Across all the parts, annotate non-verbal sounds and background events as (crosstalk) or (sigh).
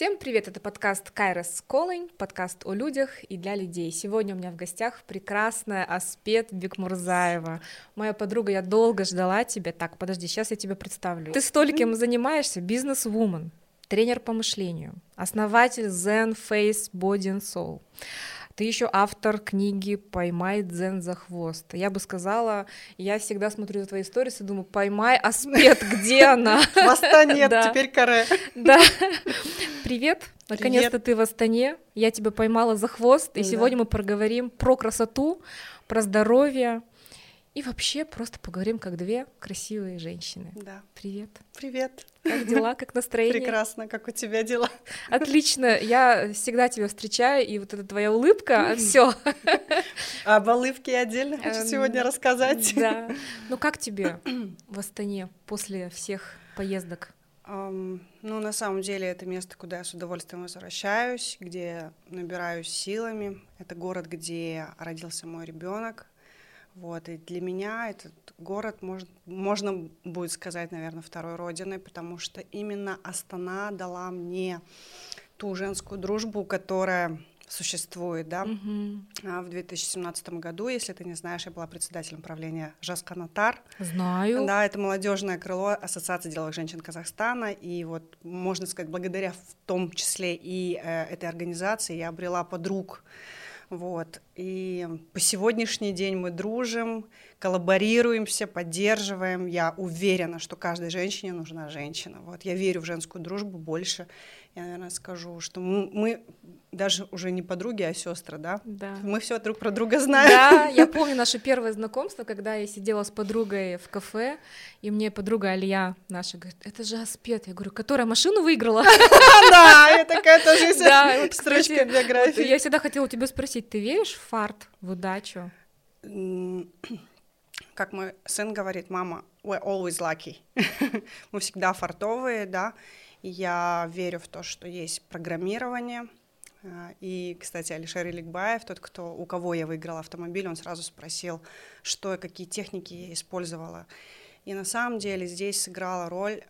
Всем привет, это подкаст Кайрос Колынь, подкаст о людях и для людей. Сегодня у меня в гостях прекрасная Аспет Бекмурзаева. Моя подруга, я долго ждала тебя. Так, подожди, сейчас я тебя представлю. Ты стольким занимаешься, бизнес-вумен, тренер по мышлению, основатель Zen Face Body and Soul. Ты еще автор книги «Поймай дзен за хвост». Я бы сказала, я всегда смотрю за твои истории и думаю, поймай аспект, где (laughs) она? Хвоста нет, теперь каре. Да. Привет, наконец-то ты в Астане. Я тебя поймала за хвост, и сегодня мы проговорим про красоту, про здоровье, и вообще просто поговорим как две красивые женщины. Да. Привет. Привет. Как дела, как настроение? Прекрасно, как у тебя дела? Отлично, я всегда тебя встречаю, и вот эта твоя улыбка, все. Об улыбке отдельно хочу эм, сегодня рассказать. Да. Ну как тебе в Астане после всех поездок? Um, ну, на самом деле, это место, куда я с удовольствием возвращаюсь, где набираюсь силами. Это город, где родился мой ребенок. Вот, и для меня этот город может, можно будет сказать, наверное, второй родиной, потому что именно Астана дала мне ту женскую дружбу, которая существует, да. Mm-hmm. В 2017 году, если ты не знаешь, я была председателем правления Жасканатар. Знаю. Да, это молодежное крыло Ассоциации деловых женщин Казахстана, и вот можно сказать, благодаря в том числе и э, этой организации я обрела подруг, вот. И по сегодняшний день мы дружим, коллаборируемся, поддерживаем. Я уверена, что каждой женщине нужна женщина. Вот. Я верю в женскую дружбу больше. Я, наверное, скажу, что мы, мы даже уже не подруги, а сестры, да? Да. Мы все друг про друга знаем. Да, я (laughs) помню наше первое знакомство, когда я сидела с подругой в кафе, и мне подруга Алия наша говорит, это же Аспет. Я говорю, которая машину выиграла? (laughs) Да, это такая тоже (laughs) строчка биографии. Я всегда хотела у тебя спросить, ты веришь в фарт, в удачу? (clears throat) Как мой сын говорит, мама, we're always lucky. Мы всегда фартовые, да. Я верю в то, что есть программирование, а, и, кстати, Алишер Иликбаев, тот, кто, у кого я выиграла автомобиль, он сразу спросил, что и какие техники я использовала. И на самом деле здесь сыграла роль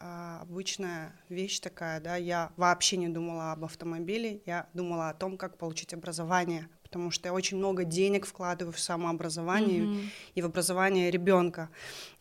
а, обычная вещь такая, да, я вообще не думала об автомобиле, я думала о том, как получить образование, потому что я очень много денег вкладываю в самообразование mm-hmm. и в образование ребенка.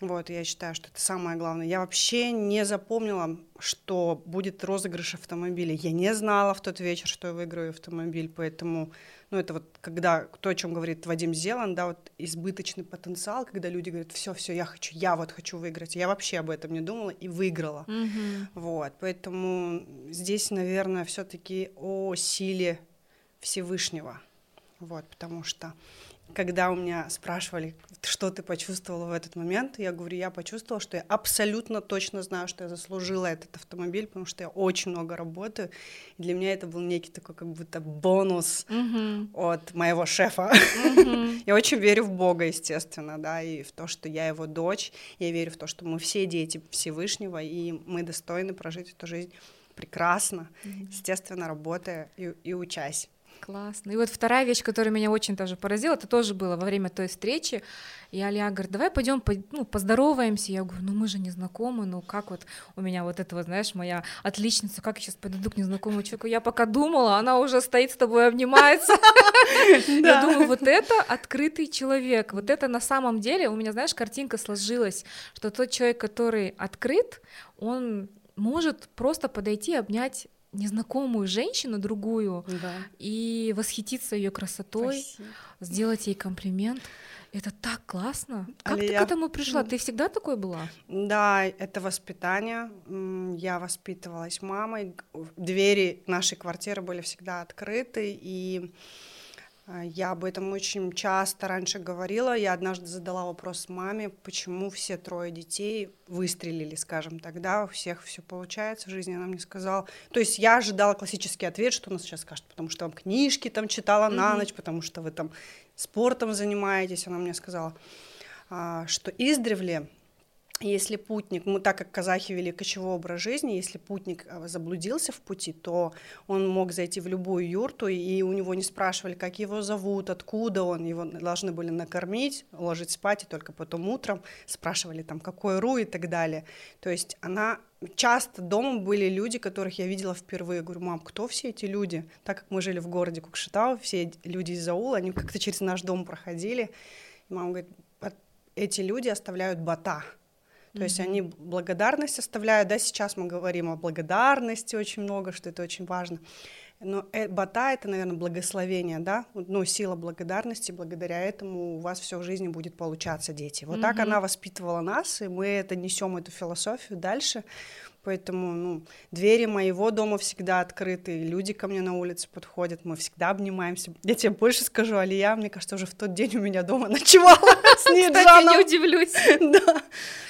Вот, я считаю, что это самое главное. Я вообще не запомнила, что будет розыгрыш автомобиля. Я не знала в тот вечер, что я выиграю автомобиль, поэтому, ну, это вот когда, то, о чем говорит Вадим Зелан, да, вот избыточный потенциал, когда люди говорят, все, все, я хочу, я вот хочу выиграть. Я вообще об этом не думала и выиграла. Mm-hmm. Вот, поэтому здесь, наверное, все-таки о силе Всевышнего. Вот, потому что когда у меня спрашивали, что ты почувствовала в этот момент, я говорю, я почувствовала, что я абсолютно точно знаю, что я заслужила этот автомобиль, потому что я очень много работаю. И для меня это был некий такой как будто бонус mm-hmm. от моего шефа. Mm-hmm. (laughs) я очень верю в Бога, естественно, да, и в то, что я его дочь. Я верю в то, что мы все дети Всевышнего, и мы достойны прожить эту жизнь прекрасно, mm-hmm. естественно, работая и, и учась. Классно. И вот вторая вещь, которая меня очень тоже поразила, это тоже было во время той встречи. И Алия говорит, давай пойдем по, ну, поздороваемся. Я говорю, ну мы же не знакомы, ну как вот у меня вот это вот, знаешь, моя отличница, как я сейчас подойду к незнакомому человеку. Я пока думала, она уже стоит с тобой, обнимается. (laughs) Я думаю, вот это открытый человек. Вот это на самом деле у меня, знаешь, картинка сложилась, что тот человек, который открыт, он может просто подойти, обнять незнакомую женщину, другую, да. и восхититься ее красотой, Спасибо. сделать ей комплимент. Это так классно. Как Алия... ты к этому пришла? Ты всегда такой была? Да, это воспитание. Я воспитывалась мамой. Двери нашей квартиры были всегда открыты, и я об этом очень часто раньше говорила. Я однажды задала вопрос маме, почему все трое детей выстрелили, скажем так, да, у всех все получается в жизни. Она мне сказала. То есть я ожидала классический ответ, что она сейчас скажет, потому что там книжки там читала mm-hmm. на ночь, потому что вы там спортом занимаетесь. Она мне сказала, а, что издревле если путник, мы так как казахи вели кочевой образ жизни, если путник э, заблудился в пути, то он мог зайти в любую юрту, и у него не спрашивали, как его зовут, откуда он, его должны были накормить, ложить спать, и только потом утром спрашивали там, какой ру и так далее. То есть она часто дома были люди, которых я видела впервые. Говорю, мам, кто все эти люди? Так как мы жили в городе Кукшетау, все люди из Заула, они как-то через наш дом проходили. И мама говорит, эти люди оставляют бата. То mm-hmm. есть они благодарность оставляют, да, сейчас мы говорим о благодарности очень много, что это очень важно. Но э, бата — это, наверное, благословение, да, ну, сила благодарности, благодаря этому у вас все в жизни будет получаться, дети. Вот mm-hmm. так она воспитывала нас, и мы это несем эту философию дальше. Поэтому ну, двери моего дома всегда открыты, люди ко мне на улице подходят, мы всегда обнимаемся. Я тебе больше скажу, Алия, мне кажется, уже в тот день у меня дома (laughs) ночевала с Кстати, не удивлюсь. (laughs) Да.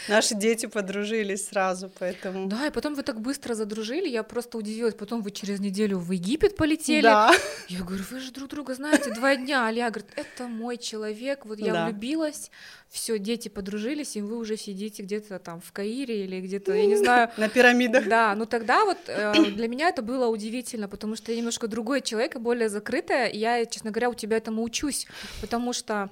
Наши дети подружились сразу, поэтому... Да, и потом вы так быстро задружили, я просто удивилась. Потом вы через неделю в Египет полетели. Да. Я говорю, вы же друг друга знаете два дня. Алия говорит, это мой человек, вот я да. влюбилась, все, дети подружились, и вы уже сидите где-то там в Каире или где-то, я не знаю... На пирамидах. Да, ну тогда вот э, (coughs) для меня это было удивительно, потому что я немножко другой человек более закрытая, и я, честно говоря, у тебя этому учусь, потому что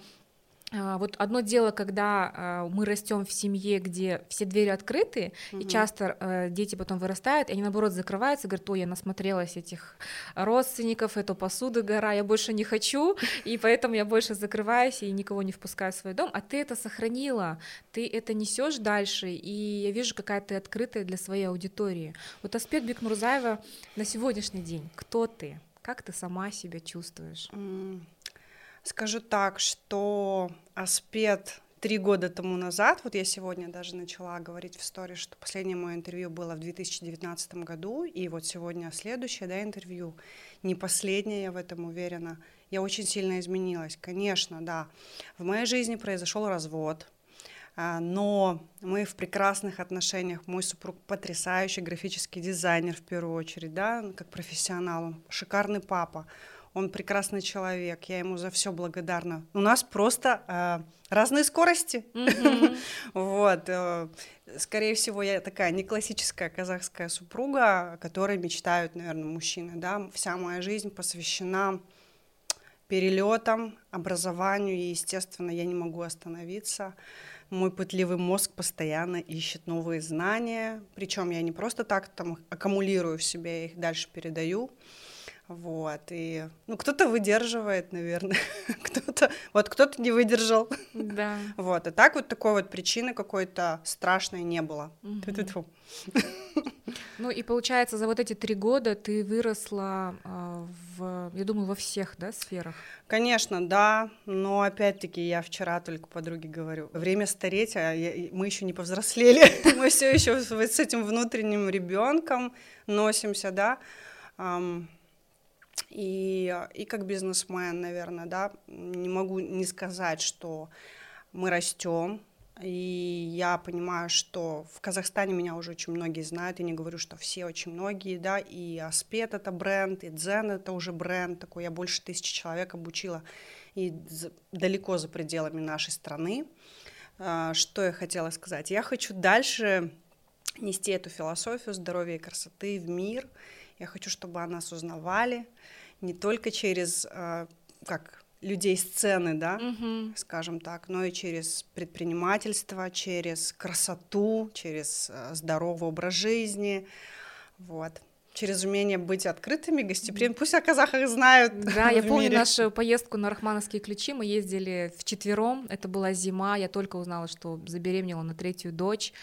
вот одно дело, когда а, мы растем в семье, где все двери открыты, угу. и часто э, дети потом вырастают, и они наоборот закрываются, говорят, ой, я насмотрелась этих родственников, эту посуду гора, я больше не хочу, и поэтому я больше закрываюсь и никого не впускаю в свой дом. А ты это сохранила, ты это несешь дальше, и я вижу, какая ты открытая для своей аудитории. Вот аспект Бекмурзаева на сегодняшний день. Кто ты? Как ты сама себя чувствуешь? Скажу так, что аспект три года тому назад, вот я сегодня даже начала говорить в истории, что последнее мое интервью было в 2019 году, и вот сегодня следующее да, интервью, не последнее, я в этом уверена, я очень сильно изменилась. Конечно, да, в моей жизни произошел развод, а, но мы в прекрасных отношениях. Мой супруг потрясающий графический дизайнер в первую очередь, да, как профессионал, он шикарный папа он прекрасный человек, я ему за все благодарна. У нас просто э, разные скорости. (laughs) Вот. Э, скорее всего, я такая не классическая казахская супруга, о которой мечтают, наверное, мужчины. Да? Вся моя жизнь посвящена перелетам, образованию, и, естественно, я не могу остановиться. Мой пытливый мозг постоянно ищет новые знания, причем я не просто так там аккумулирую в себе, я их дальше передаю. Вот, и, ну, кто-то выдерживает, наверное, (laughs) кто-то, вот кто-то не выдержал. Да. (laughs) Вот, а так вот такой вот причины какой-то страшной не было. Угу. Ну и получается, за вот эти три года ты выросла э, в, я думаю, во всех, да, сферах? Конечно, да, но опять-таки я вчера только подруге говорю, время стареть, а я, мы еще не повзрослели, (laughs) мы все еще с этим внутренним ребенком носимся, да. И, и как бизнесмен, наверное, да, не могу не сказать, что мы растем, и я понимаю, что в Казахстане меня уже очень многие знают, и не говорю, что все, очень многие, да, и Аспет это бренд, и Дзен это уже бренд такой, я больше тысячи человек обучила, и далеко за пределами нашей страны. А, что я хотела сказать? Я хочу дальше нести эту философию здоровья и красоты в мир, я хочу, чтобы о нас узнавали не только через э, как людей сцены, да, угу. скажем так, но и через предпринимательство, через красоту, через э, здоровый образ жизни, вот через умение быть открытыми, гостеприимными. Пусть о казахах знают. Да, я (laughs) помню мире. нашу поездку на Рахмановские ключи. Мы ездили в четвером. Это была зима. Я только узнала, что забеременела на третью дочь.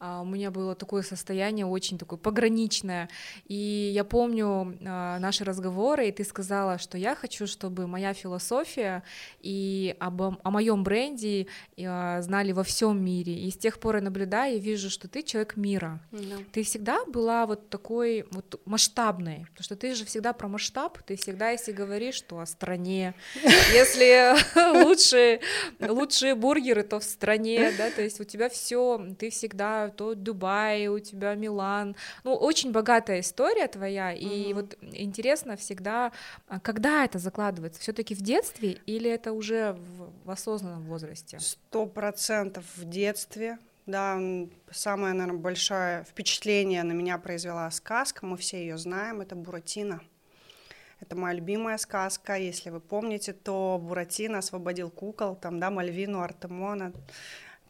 А, у меня было такое состояние очень такое пограничное. И я помню а, наши разговоры, и ты сказала, что я хочу, чтобы моя философия и об, о моем бренде а, знали во всем мире. И с тех пор я наблюдаю и вижу, что ты человек мира. Да. Ты всегда была вот такой вот масштабной, потому что ты же всегда про масштаб, ты всегда, если говоришь, что о стране, (laughs) если (laughs) лучшие, лучшие бургеры, то в стране, да, то есть у тебя все, ты всегда то Дубай, у тебя Милан. Ну, очень богатая история твоя, и вот интересно всегда, а когда это закладывается? все таки в детстве или это уже в, в осознанном возрасте? Сто процентов в детстве, да, самое, наверное, большое впечатление на меня произвела сказка, мы все ее знаем, это Буратино. Это моя любимая сказка, если вы помните, то Буратино освободил кукол, там, да, Мальвину, Артемона,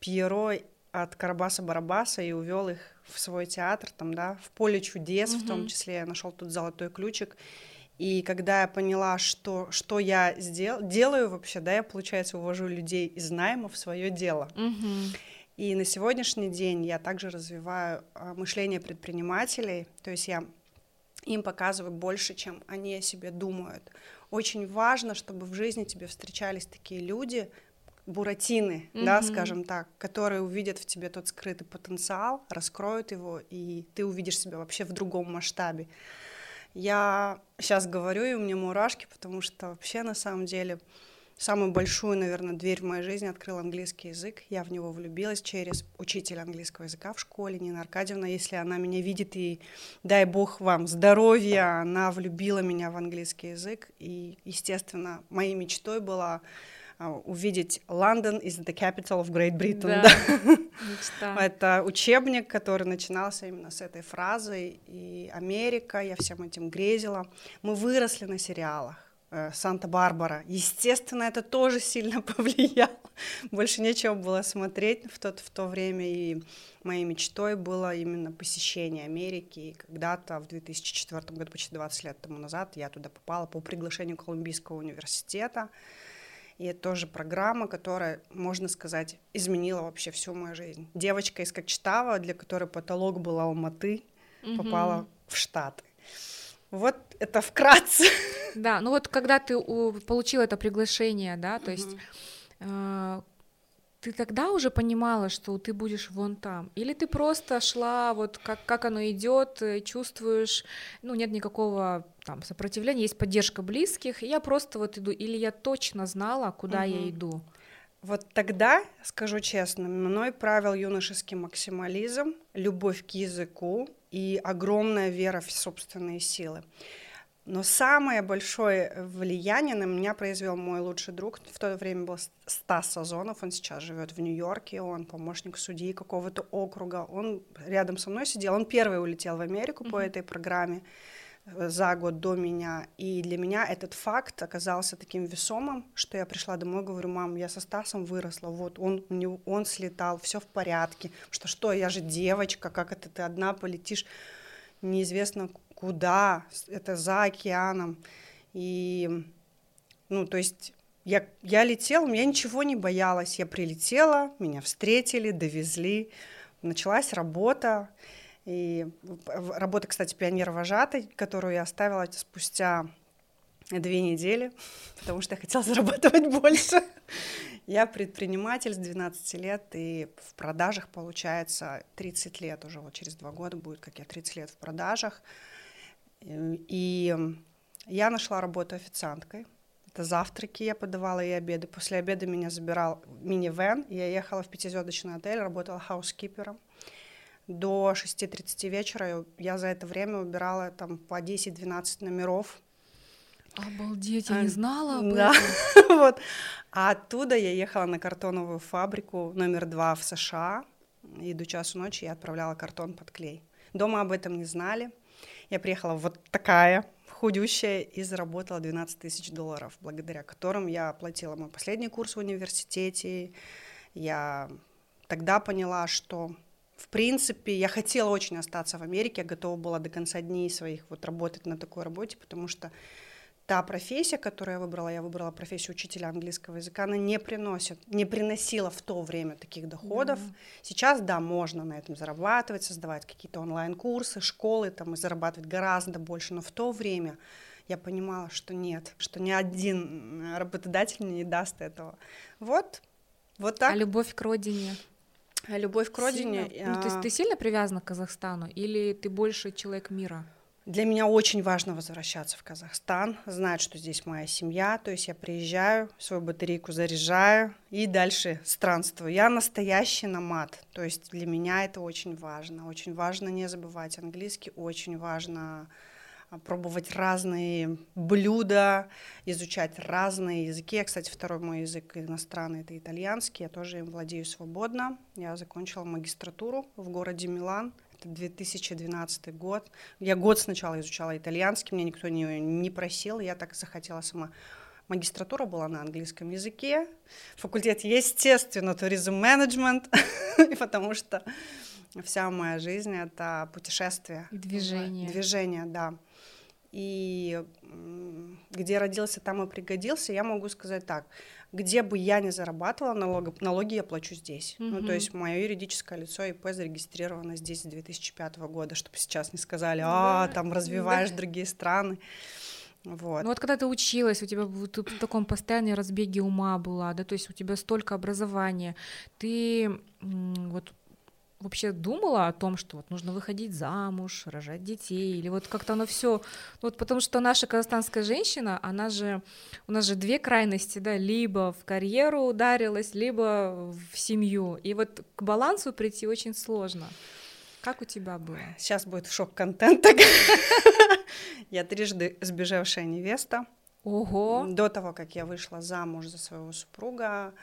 Пьеро от Карабаса-Барабаса и увел их в свой театр, там, да, в поле чудес, mm-hmm. в том числе я нашел тут золотой ключик. И когда я поняла, что, что я сдел, делаю вообще, да, я, получается, увожу людей из найма в свое дело. Mm-hmm. И на сегодняшний день я также развиваю а, мышление предпринимателей, то есть я им показываю больше, чем они о себе думают. Очень важно, чтобы в жизни тебе встречались такие люди, буратины, mm-hmm. да, скажем так, которые увидят в тебе тот скрытый потенциал, раскроют его, и ты увидишь себя вообще в другом масштабе. Я сейчас говорю, и у меня мурашки, потому что вообще на самом деле самую большую, наверное, дверь в моей жизни открыл английский язык. Я в него влюбилась через учителя английского языка в школе, Нина Аркадьевна. Если она меня видит, и дай бог вам здоровья, она влюбила меня в английский язык. И, естественно, моей мечтой была а, увидеть London is the capital of Great Britain. Да. Да. (laughs) Это учебник, который начинался именно с этой фразы. И Америка, я всем этим грезила. Мы выросли на сериалах. Э, Санта-Барбара. Естественно, это тоже сильно (laughs) повлияло. Больше нечего было смотреть в, тот, в то время, и моей мечтой было именно посещение Америки. И когда-то в 2004 году, почти 20 лет тому назад, я туда попала по приглашению Колумбийского университета. И это тоже программа, которая, можно сказать, изменила вообще всю мою жизнь. Девочка из Кокчетава, для которой потолок был Алматы, mm-hmm. попала в Штаты. Вот это вкратце. Да, ну вот когда ты получил это приглашение, да, то есть э, ты тогда уже понимала, что ты будешь вон там, или ты просто шла вот как как оно идет, э, чувствуешь, ну нет никакого там сопротивления, есть поддержка близких, и я просто вот иду, или я точно знала, куда угу. я иду. Вот тогда, скажу честно, мной правил юношеский максимализм, любовь к языку и огромная вера в собственные силы. Но самое большое влияние на меня произвел мой лучший друг. В то время был Стас Сазонов, он сейчас живет в Нью-Йорке, он помощник судьи какого-то округа. Он рядом со мной сидел, он первый улетел в Америку mm-hmm. по этой программе за год до меня. И для меня этот факт оказался таким весомым, что я пришла домой, говорю, мам, я со Стасом выросла, вот он, он слетал, все в порядке. Что, что, я же девочка, как это ты одна полетишь? неизвестно куда, это за океаном. И, ну, то есть я, я летела, я ничего не боялась. Я прилетела, меня встретили, довезли. Началась работа. И работа, кстати, пионер-вожатой, которую я оставила спустя две недели, (laughs) потому что я хотела зарабатывать (laughs) больше. Я предприниматель с 12 лет, и в продажах, получается, 30 лет уже, вот через два года будет, как я 30 лет в продажах. И я нашла работу официанткой. Это завтраки я подавала и обеды. После обеда меня забирал мини-вен. Я ехала в пятизвездочный отель, работала хаускипером. До 6.30 вечера я за это время убирала там по 10-12 номеров. Обалдеть, я а, не знала об да. (laughs) вот. А оттуда я ехала на картоновую фабрику номер два в США. И до часу ночи я отправляла картон под клей. Дома об этом не знали. Я приехала вот такая, худющая, и заработала 12 тысяч долларов, благодаря которым я оплатила мой последний курс в университете. Я тогда поняла, что в принципе, я хотела очень остаться в Америке, я готова была до конца дней своих вот работать на такой работе, потому что та профессия, которую я выбрала, я выбрала профессию учителя английского языка, она не приносит, не приносила в то время таких доходов. Да. Сейчас, да, можно на этом зарабатывать, создавать какие-то онлайн-курсы, школы там и зарабатывать гораздо больше, но в то время я понимала, что нет, что ни один работодатель мне не даст этого. Вот, вот так. А любовь к родине? А любовь к родине. Сильно? Ну, то есть ты сильно привязана к Казахстану или ты больше человек мира? Для меня очень важно возвращаться в Казахстан, знать, что здесь моя семья, то есть я приезжаю, свою батарейку заряжаю и дальше странствую. Я настоящий намат, то есть для меня это очень важно. Очень важно не забывать английский, очень важно а, пробовать разные блюда, изучать разные языки. Я, кстати, второй мой язык иностранный — это итальянский, я тоже им владею свободно. Я закончила магистратуру в городе Милан, это 2012 год. Я год сначала изучала итальянский, мне никто не, не просил, я так захотела сама. Магистратура была на английском языке, факультет, естественно, туризм менеджмент, (laughs) потому что вся моя жизнь — это путешествие. И движение. Движение, да. И где родился, там и пригодился, я могу сказать так, где бы я ни зарабатывала, налог, налоги я плачу здесь. Mm-hmm. Ну, то есть мое юридическое лицо ИП зарегистрировано здесь с 2005 года, чтобы сейчас не сказали, а, там развиваешь mm-hmm. другие страны. Вот. Ну вот когда ты училась, у тебя ты в таком постоянном разбеге ума была, да, то есть у тебя столько образования, ты вот вообще думала о том, что вот нужно выходить замуж, рожать детей, или вот как-то оно все, ну вот потому что наша казахстанская женщина, она же, у нас же две крайности, да, либо в карьеру ударилась, либо в семью, и вот к балансу прийти очень сложно. Как у тебя было? Сейчас будет шок-контент. (laughs) Я трижды сбежавшая невеста. Ого! До того, как я вышла замуж за своего супруга,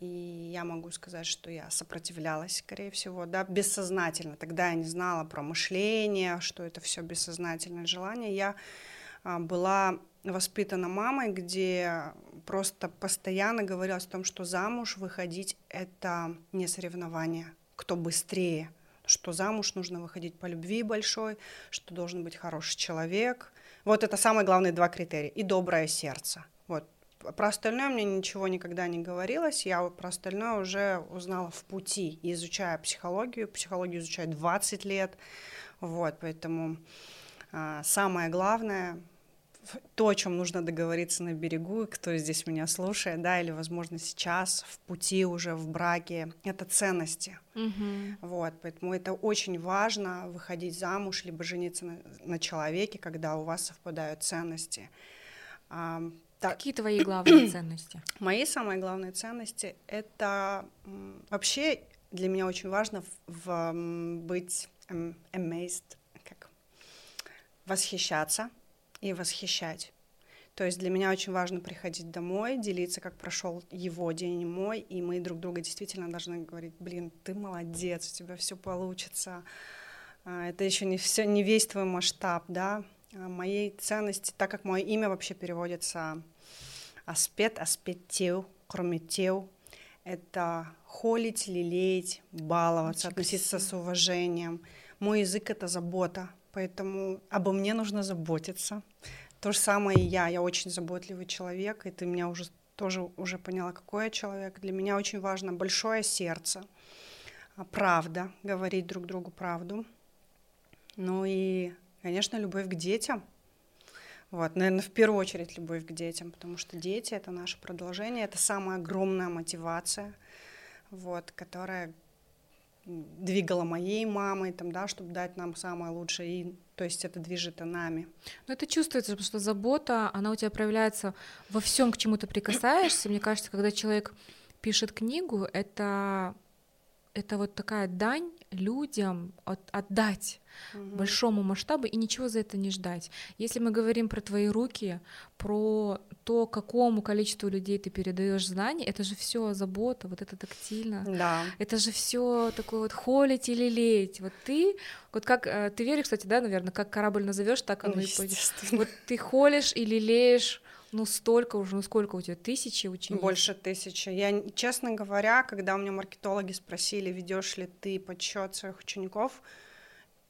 и я могу сказать, что я сопротивлялась, скорее всего, да, бессознательно. Тогда я не знала про мышление, что это все бессознательное желание. Я а, была воспитана мамой, где просто постоянно говорилось о том, что замуж выходить — это не соревнование, кто быстрее, что замуж нужно выходить по любви большой, что должен быть хороший человек. Вот это самые главные два критерия. И доброе сердце. Вот про остальное мне ничего никогда не говорилось, я про остальное уже узнала в пути, изучая психологию. Психологию изучаю 20 лет, вот, поэтому а, самое главное, то, о чем нужно договориться на берегу, кто здесь меня слушает, да, или, возможно, сейчас в пути уже в браке, это ценности. Mm-hmm. Вот, поэтому это очень важно выходить замуж либо жениться на, на человеке, когда у вас совпадают ценности. Так. Какие твои главные (clears throat) ценности? Мои самые главные ценности — это вообще для меня очень важно в, в быть amazed, как восхищаться и восхищать. То есть для меня очень важно приходить домой, делиться, как прошел его день мой, и мы друг друга действительно должны говорить, блин, ты молодец, у тебя все получится. А, это еще не все, не весь твой масштаб, да. А, моей ценности, так как мое имя вообще переводится аспект, аспектил, крометил. Это холить, лелеять, баловаться, Очень относиться красиво. с уважением. Мой язык — это забота, поэтому обо мне нужно заботиться. То же самое и я. Я очень заботливый человек, и ты меня уже тоже уже поняла, какой я человек. Для меня очень важно большое сердце, а, правда, говорить друг другу правду. Ну и, конечно, любовь к детям — вот, наверное, в первую очередь любовь к детям, потому что дети — это наше продолжение, это самая огромная мотивация, вот, которая двигала моей мамой, там, да, чтобы дать нам самое лучшее, и, то есть это движет и нами. Но это чувствуется, потому что забота, она у тебя проявляется во всем, к чему ты прикасаешься. Мне кажется, когда человек пишет книгу, это, это вот такая дань людям от, отдать угу. большому масштабу и ничего за это не ждать. Если мы говорим про твои руки, про то, какому количеству людей ты передаешь знания, это же все забота, вот это тактильно. Да. Это же все такое вот холить или лелеять. Вот ты, вот как э, ты веришь, кстати, да, наверное, как корабль назовешь, так оно ну, и пойдет. Вот ты холишь и лелеешь ну, столько уже, ну, сколько у тебя, тысячи учеников? Больше тысячи. Я, честно говоря, когда у меня маркетологи спросили, ведешь ли ты подсчет своих учеников,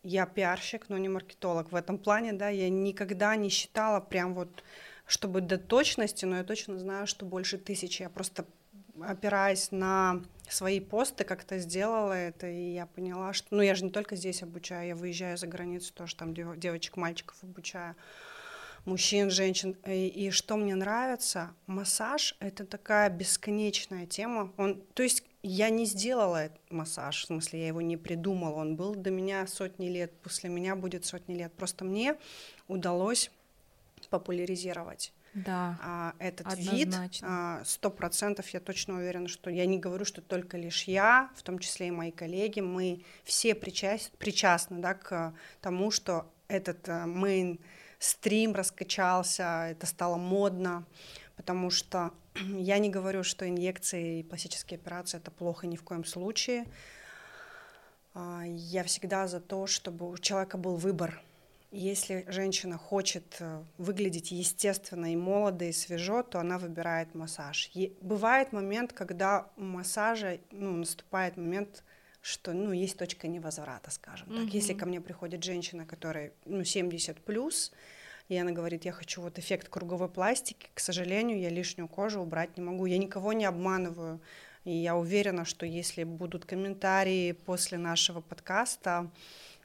я пиарщик, но не маркетолог. В этом плане, да, я никогда не считала прям вот, чтобы до точности, но я точно знаю, что больше тысячи. Я просто опираясь на свои посты, как-то сделала это, и я поняла, что... Ну, я же не только здесь обучаю, я выезжаю за границу, тоже там девочек, мальчиков обучаю мужчин, женщин. И, и что мне нравится, массаж — это такая бесконечная тема. Он, то есть я не сделала массаж, в смысле, я его не придумала, он был до меня сотни лет, после меня будет сотни лет. Просто мне удалось популяризировать да, а, этот однозначно. вид. Сто процентов я точно уверена, что я не говорю, что только лишь я, в том числе и мои коллеги, мы все причаст, причастны да, к тому, что этот main стрим раскачался, это стало модно, потому что (clears throat) я не говорю, что инъекции и пластические операции это плохо ни в коем случае. А, я всегда за то, чтобы у человека был выбор. Если женщина хочет э, выглядеть естественно и молодо, и свежо, то она выбирает массаж. И бывает момент, когда у массажа ну, наступает момент, что ну, есть точка невозврата, скажем так. Mm-hmm. Если ко мне приходит женщина, которая ну, 70 плюс, и она говорит, я хочу вот эффект круговой пластики, к сожалению, я лишнюю кожу убрать не могу. Я никого не обманываю. И я уверена, что если будут комментарии после нашего подкаста,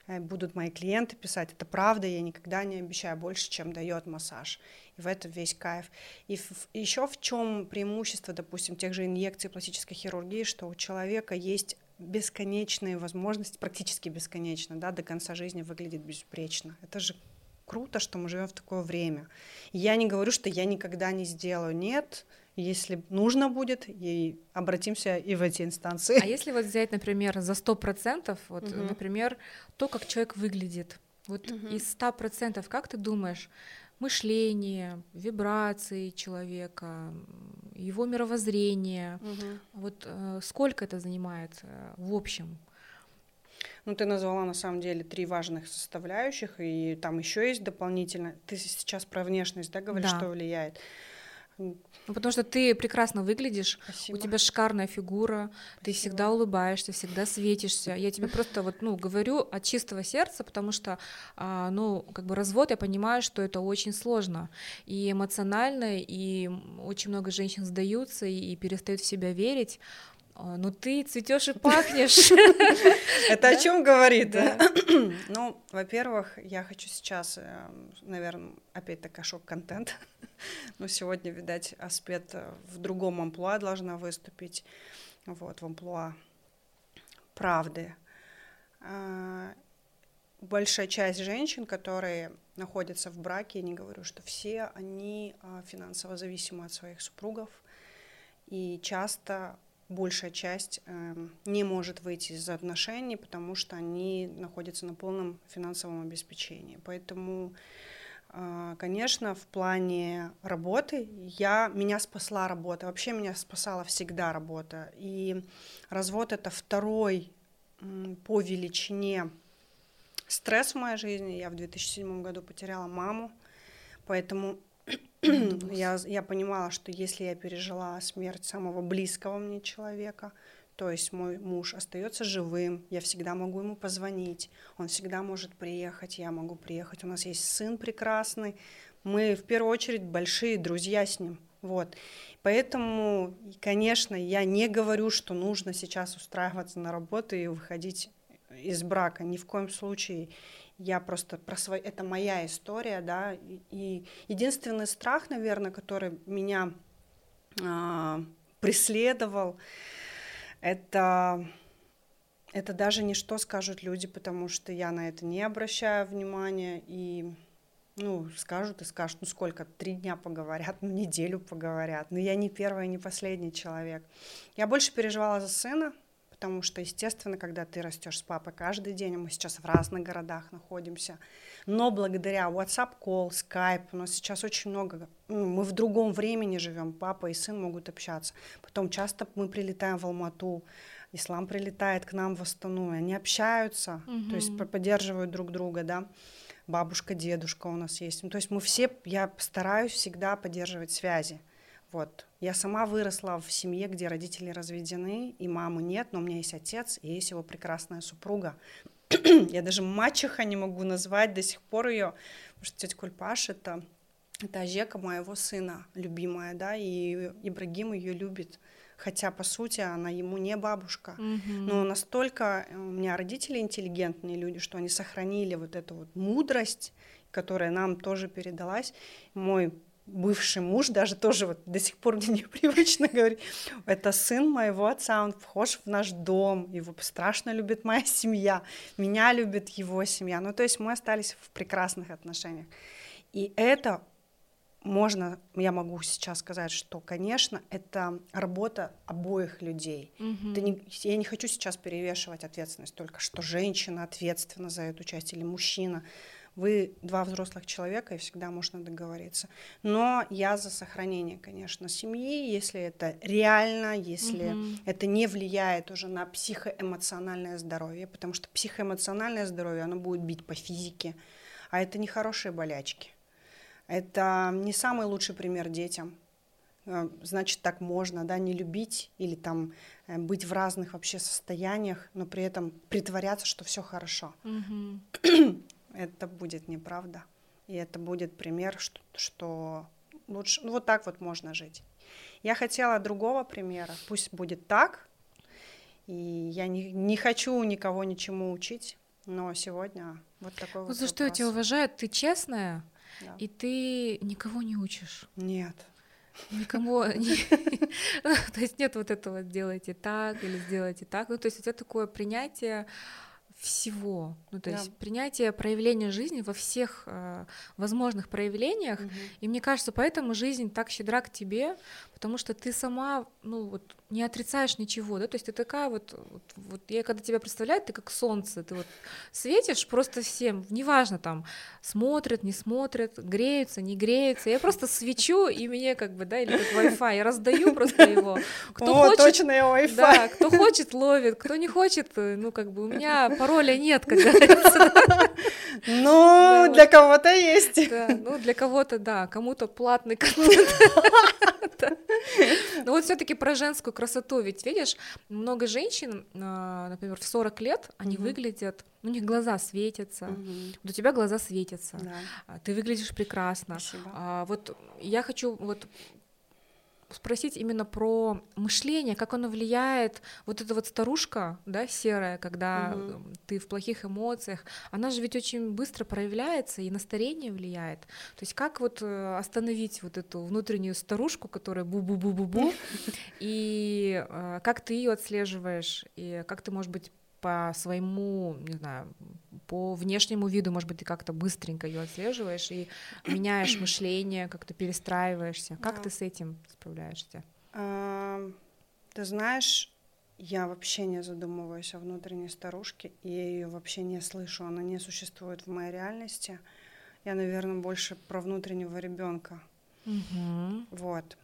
э, будут мои клиенты писать, это правда, я никогда не обещаю больше, чем дает массаж. И в этом весь кайф. И еще в чем преимущество, допустим, тех же инъекций пластической хирургии, что у человека есть бесконечные возможности, практически бесконечно, да, до конца жизни выглядит безупречно. Это же круто, что мы живем в такое время. я не говорю, что я никогда не сделаю. Нет, если нужно будет, и обратимся и в эти инстанции. А если вот взять, например, за сто процентов, вот, угу. например, то, как человек выглядит, вот угу. из ста процентов, как ты думаешь, мышление, вибрации человека, его мировоззрение, угу. вот э, сколько это занимает э, в общем? Ну, ты назвала на самом деле три важных составляющих, и там еще есть дополнительно. Ты сейчас про внешность, да, говоришь, да. что влияет? Ну, потому что ты прекрасно выглядишь, Спасибо. у тебя шикарная фигура, Спасибо. ты всегда улыбаешься, всегда светишься. Я тебе просто вот, ну, говорю от чистого сердца, потому что, а, ну, как бы развод, я понимаю, что это очень сложно и эмоционально, и очень много женщин сдаются и, и перестают в себя верить. А, ну ты цветешь и (laughs) пахнешь. Это о чем говорит? (clears throat) Ну, во-первых, я хочу сейчас, эм, наверное, опять такая шок-контент. (laughs) Но сегодня, видать, аспект э, в другом амплуа должна выступить. Вот, в амплуа правды. А, большая часть женщин, которые находятся в браке, я не говорю, что все, они а, финансово зависимы от своих супругов. И часто большая часть э, не может выйти из отношений, потому что они находятся на полном финансовом обеспечении. Поэтому, э, конечно, в плане работы я, меня спасла работа. Вообще меня спасала всегда работа. И развод — это второй э, по величине стресс в моей жизни. Я в 2007 году потеряла маму, поэтому я, я понимала, что если я пережила смерть самого близкого мне человека, то есть мой муж остается живым, я всегда могу ему позвонить, он всегда может приехать, я могу приехать. У нас есть сын прекрасный, мы в первую очередь большие друзья с ним. Вот. Поэтому, конечно, я не говорю, что нужно сейчас устраиваться на работу и выходить из брака, ни в коем случае я просто про свой, это моя история, да, и единственный страх, наверное, который меня а, преследовал, это это даже не что скажут люди, потому что я на это не обращаю внимания и ну, скажут и скажут, ну сколько, три дня поговорят, ну неделю поговорят, но я не первый, не последний человек. Я больше переживала за сына, потому что, естественно, когда ты растешь с папой каждый день, мы сейчас в разных городах находимся, но благодаря WhatsApp call, Skype, у нас сейчас очень много, ну, мы в другом времени живем, папа и сын могут общаться. Потом часто мы прилетаем в Алмату, Ислам прилетает к нам в Астану, и они общаются, mm-hmm. то есть поддерживают друг друга, да бабушка, дедушка у нас есть. Ну, то есть мы все, я стараюсь всегда поддерживать связи. Вот. Я сама выросла в семье, где родители разведены, и мамы нет, но у меня есть отец, и есть его прекрасная супруга. (clears throat) Я даже мачеха не могу назвать до сих пор ее, потому что тетя Кульпаш это, это Ажека моего сына, любимая, да, и Ибрагим ее любит. Хотя, по сути, она ему не бабушка. Mm-hmm. Но настолько э, у меня родители интеллигентные люди, что они сохранили вот эту вот мудрость, которая нам тоже передалась. Мой бывший муж даже тоже вот до сих пор (laughs) мне непривычно говорить, это сын моего отца, он вхож в наш дом, его страшно любит моя (laughs) семья, меня любит его семья. Ну, то есть мы остались в прекрасных отношениях. И это можно, я могу сейчас сказать, что, конечно, это работа обоих людей. Mm-hmm. Это не, я не хочу сейчас перевешивать ответственность, только что женщина ответственна за эту часть или мужчина Вы два взрослых человека, и всегда можно договориться. Но я за сохранение, конечно, семьи, если это реально, если угу. это не влияет уже на психоэмоциональное здоровье, потому что психоэмоциональное здоровье, оно будет бить по физике, а это не хорошие болячки. Это не самый лучший пример детям. Э, значит, так можно, да, не любить или там э, быть в разных вообще состояниях, но при этом притворяться, что все хорошо. Mm-hmm. (clears throat) это будет неправда. И это будет пример, что, что лучше, ну вот так вот можно жить. Я хотела другого примера, пусть будет так, и я не, не хочу никого ничему учить, но сегодня вот такой вот. Вот за что я тебя уважаю, ты честная, да. и ты никого не учишь. Нет. Никому, (laughs) (laughs) то есть нет вот этого сделайте так или сделайте так, ну то есть это такое принятие всего. Ну, то да. есть принятие проявления жизни во всех э, возможных проявлениях. Угу. И мне кажется, поэтому жизнь так щедра к тебе, потому что ты сама, ну, вот не отрицаешь ничего, да, то есть ты такая вот, вот, вот я когда тебя представляю, ты как солнце, ты вот светишь просто всем, неважно там, смотрят, не смотрят, греются, не греются, я просто свечу, и мне как бы, да, или как Wi-Fi, я раздаю просто его. Кто О, хочет, точно Wi-Fi. Да, кто хочет, ловит, кто не хочет, ну, как бы у меня пароля нет, как говорится. Ну, для кого-то есть. Ну, для кого-то, да, кому-то платный контент. (laughs) (laughs) Ну вот все-таки про женскую красоту, ведь видишь, много женщин, а, например, в 40 лет, они выглядят, у них глаза светятся, вот у тебя глаза светятся, а, ты выглядишь прекрасно. А, вот я хочу вот спросить именно про мышление, как оно влияет, вот эта вот старушка, да, серая, когда угу. ты в плохих эмоциях, она же ведь очень быстро проявляется и на старение влияет. То есть как вот э, остановить вот эту внутреннюю старушку, которая бу-бу-бу-бу-бу, (laughs) и э, как ты ее отслеживаешь, и как ты, может быть, по своему, не знаю, по внешнему виду, может быть, ты как-то быстренько ее отслеживаешь и (clears throat) меняешь мышление, как-то перестраиваешься. Как да. ты с этим справляешься? А, ты знаешь, я вообще не задумываюсь о внутренней старушке, и я ее вообще не слышу, она не существует в моей реальности. Я, наверное, больше про внутреннего ребенка. Угу. Вот.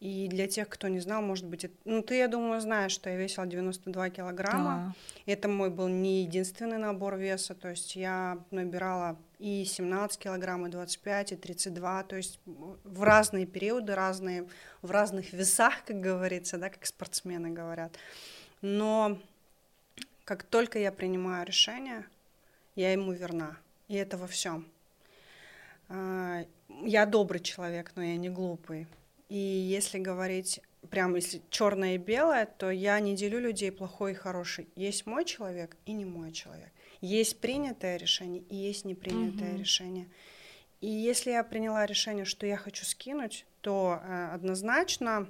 И для тех, кто не знал, может быть, это... ну ты, я думаю, знаешь, что я весила 92 килограмма. Да. Это мой был не единственный набор веса, то есть я набирала и 17 килограмм, и 25, и 32, то есть в разные периоды, разные, в разных весах, как говорится, да, как спортсмены говорят. Но как только я принимаю решение, я ему верна, и это во всем. А, я добрый человек, но я не глупый. И если говорить прям если черное и белое, то я не делю людей плохой и хороший. Есть мой человек и не мой человек. Есть принятое решение и есть непринятое угу. решение. И если я приняла решение, что я хочу скинуть, то э, однозначно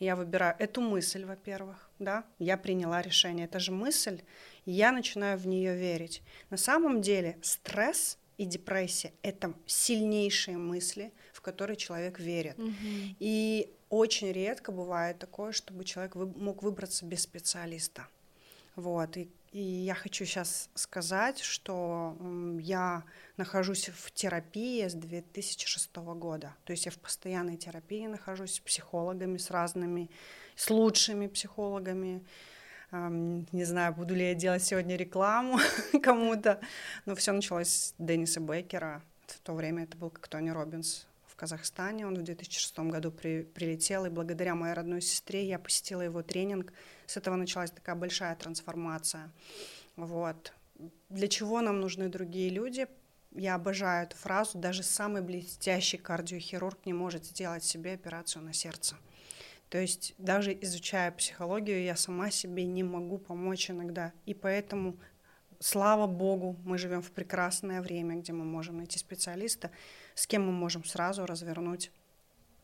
я выбираю эту мысль, во-первых, да, я приняла решение, это же мысль, и я начинаю в нее верить. На самом деле стресс и депрессия — это сильнейшие мысли, которые человек верит. Угу. И очень редко бывает такое, чтобы человек вы, мог выбраться без специалиста. Вот. И, и я хочу сейчас сказать, что я нахожусь в терапии с 2006 года. То есть я в постоянной терапии нахожусь с психологами, с разными, с лучшими психологами. Не знаю, буду ли я делать сегодня рекламу (laughs) кому-то, но все началось с Денниса Бейкера. В то время это был как Тони Робинс Казахстане. Он в 2006 году при, прилетел, и благодаря моей родной сестре я посетила его тренинг. С этого началась такая большая трансформация. Вот. Для чего нам нужны другие люди? Я обожаю эту фразу. Даже самый блестящий кардиохирург не может сделать себе операцию на сердце. То есть даже изучая психологию, я сама себе не могу помочь иногда. И поэтому, слава богу, мы живем в прекрасное время, где мы можем найти специалиста, с кем мы можем сразу развернуть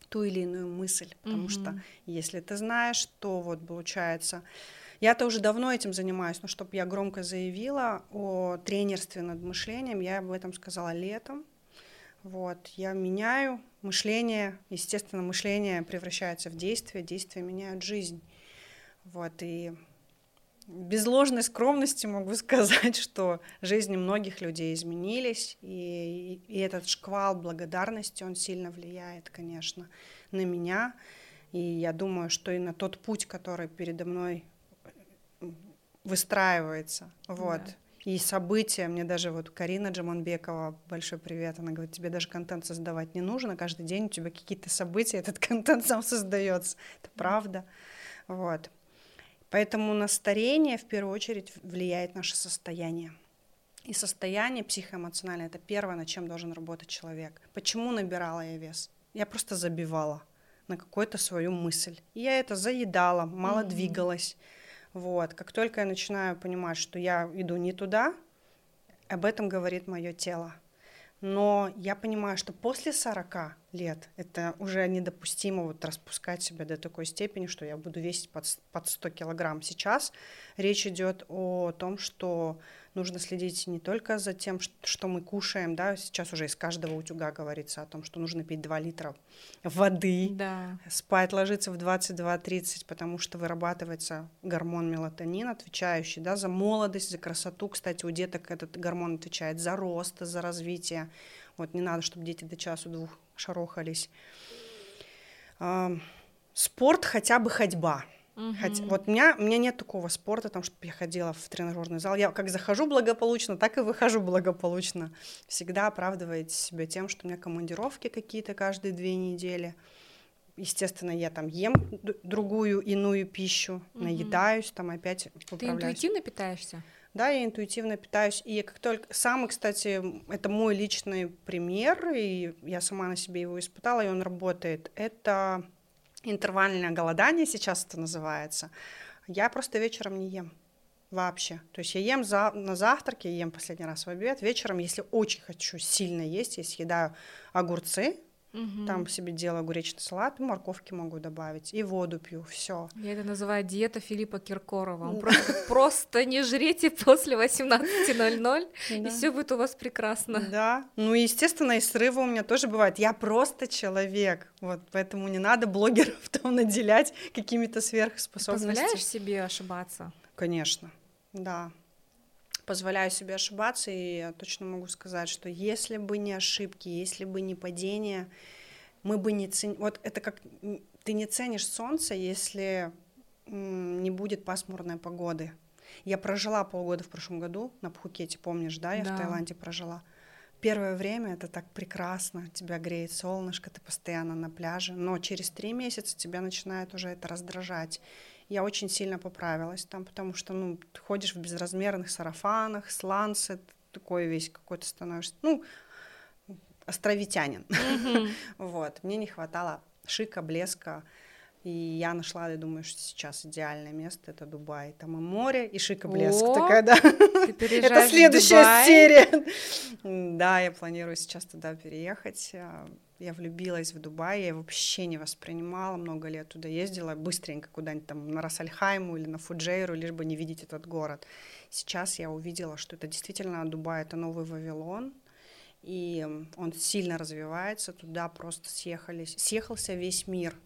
ту или иную мысль. Потому mm-hmm. что если ты знаешь, то вот получается... Я-то уже давно этим занимаюсь, но чтобы я громко заявила о тренерстве над мышлением, я об этом сказала летом. Вот, я меняю мышление, естественно, мышление превращается в действие, действия меняют жизнь. Вот, и без ложной скромности могу (laughs) сказать, что жизни многих людей изменились, и, и этот шквал благодарности, он сильно влияет, конечно, на меня. И я думаю, что и на тот путь, который передо мной выстраивается. Вот. Да. И события, мне даже вот Карина Джаманбекова, большой привет, она говорит, тебе даже контент создавать не нужно, каждый день у тебя какие-то события, этот (laughs) контент сам создается. Это правда. Вот. Поэтому на старение в первую очередь влияет наше состояние. И состояние психоэмоциональное – это первое, над чем должен работать человек. Почему набирала я вес? Я просто забивала на какую-то свою мысль. И я это заедала, мало mm-hmm. двигалась. Вот. Как только я начинаю понимать, что я иду не туда, об этом говорит мое тело. Но я понимаю, что после 40 лет это уже недопустимо вот распускать себя до такой степени, что я буду весить под, под 100 килограмм. Сейчас речь идет о том, что нужно следить не только за тем, что мы кушаем, да, сейчас уже из каждого утюга говорится о том, что нужно пить 2 литра воды, да. спать ложиться в 22-30, потому что вырабатывается гормон мелатонин, отвечающий да, за молодость, за красоту. Кстати, у деток этот гормон отвечает за рост, за развитие. Вот не надо, чтобы дети до часу-двух шарохались. Спорт хотя бы ходьба. Угу. Хотя, вот у меня, у меня нет такого спорта, там, чтобы я ходила в тренажерный зал. Я как захожу благополучно, так и выхожу благополучно. Всегда оправдываете себя тем, что у меня командировки какие-то каждые две недели. Естественно, я там ем другую, иную пищу, угу. наедаюсь, там опять. Ты интуитивно питаешься? Да, я интуитивно питаюсь. И как только... Самый, кстати, это мой личный пример, и я сама на себе его испытала, и он работает. Это интервальное голодание сейчас это называется, я просто вечером не ем вообще. То есть я ем за, на завтраке, я ем последний раз в обед, вечером, если очень хочу сильно есть, я съедаю огурцы, Угу. Там себе делаю огуречный салат, морковки могу добавить, и воду пью, все. Я это называю диета Филиппа Киркорова. Он просто, (laughs) просто не жрите после 18.00, и все будет у вас прекрасно. Да, ну и, естественно, и срывы у меня тоже бывают. Я просто человек, вот, поэтому не надо блогеров (laughs) там наделять какими-то сверхспособностями. Позволяешь себе ошибаться? Конечно, да позволяю себе ошибаться, и я точно могу сказать, что если бы не ошибки, если бы не падение, мы бы не ценили... Вот это как... Ты не ценишь солнце, если не будет пасмурной погоды. Я прожила полгода в прошлом году на Пхукете, помнишь, да? Я да. в Таиланде прожила. Первое время это так прекрасно, тебя греет солнышко, ты постоянно на пляже, но через три месяца тебя начинает уже это раздражать я очень сильно поправилась там, потому что, ну, ты ходишь в безразмерных сарафанах, сланцы, такой весь какой-то становишься, ну, островитянин. Mm-hmm. (laughs) вот, мне не хватало шика, блеска, и я нашла, я думаю, что сейчас идеальное место это Дубай. Там и море, и шик, и блеск. О, такая, да. (laughs) это следующая серия. (laughs) да, я планирую сейчас туда переехать. Я влюбилась в Дубай, я его вообще не воспринимала, много лет туда ездила, быстренько куда-нибудь там на Рассальхайму или на Фуджейру, лишь бы не видеть этот город. Сейчас я увидела, что это действительно Дубай, это новый Вавилон, и он сильно развивается, туда просто съехались, съехался весь мир.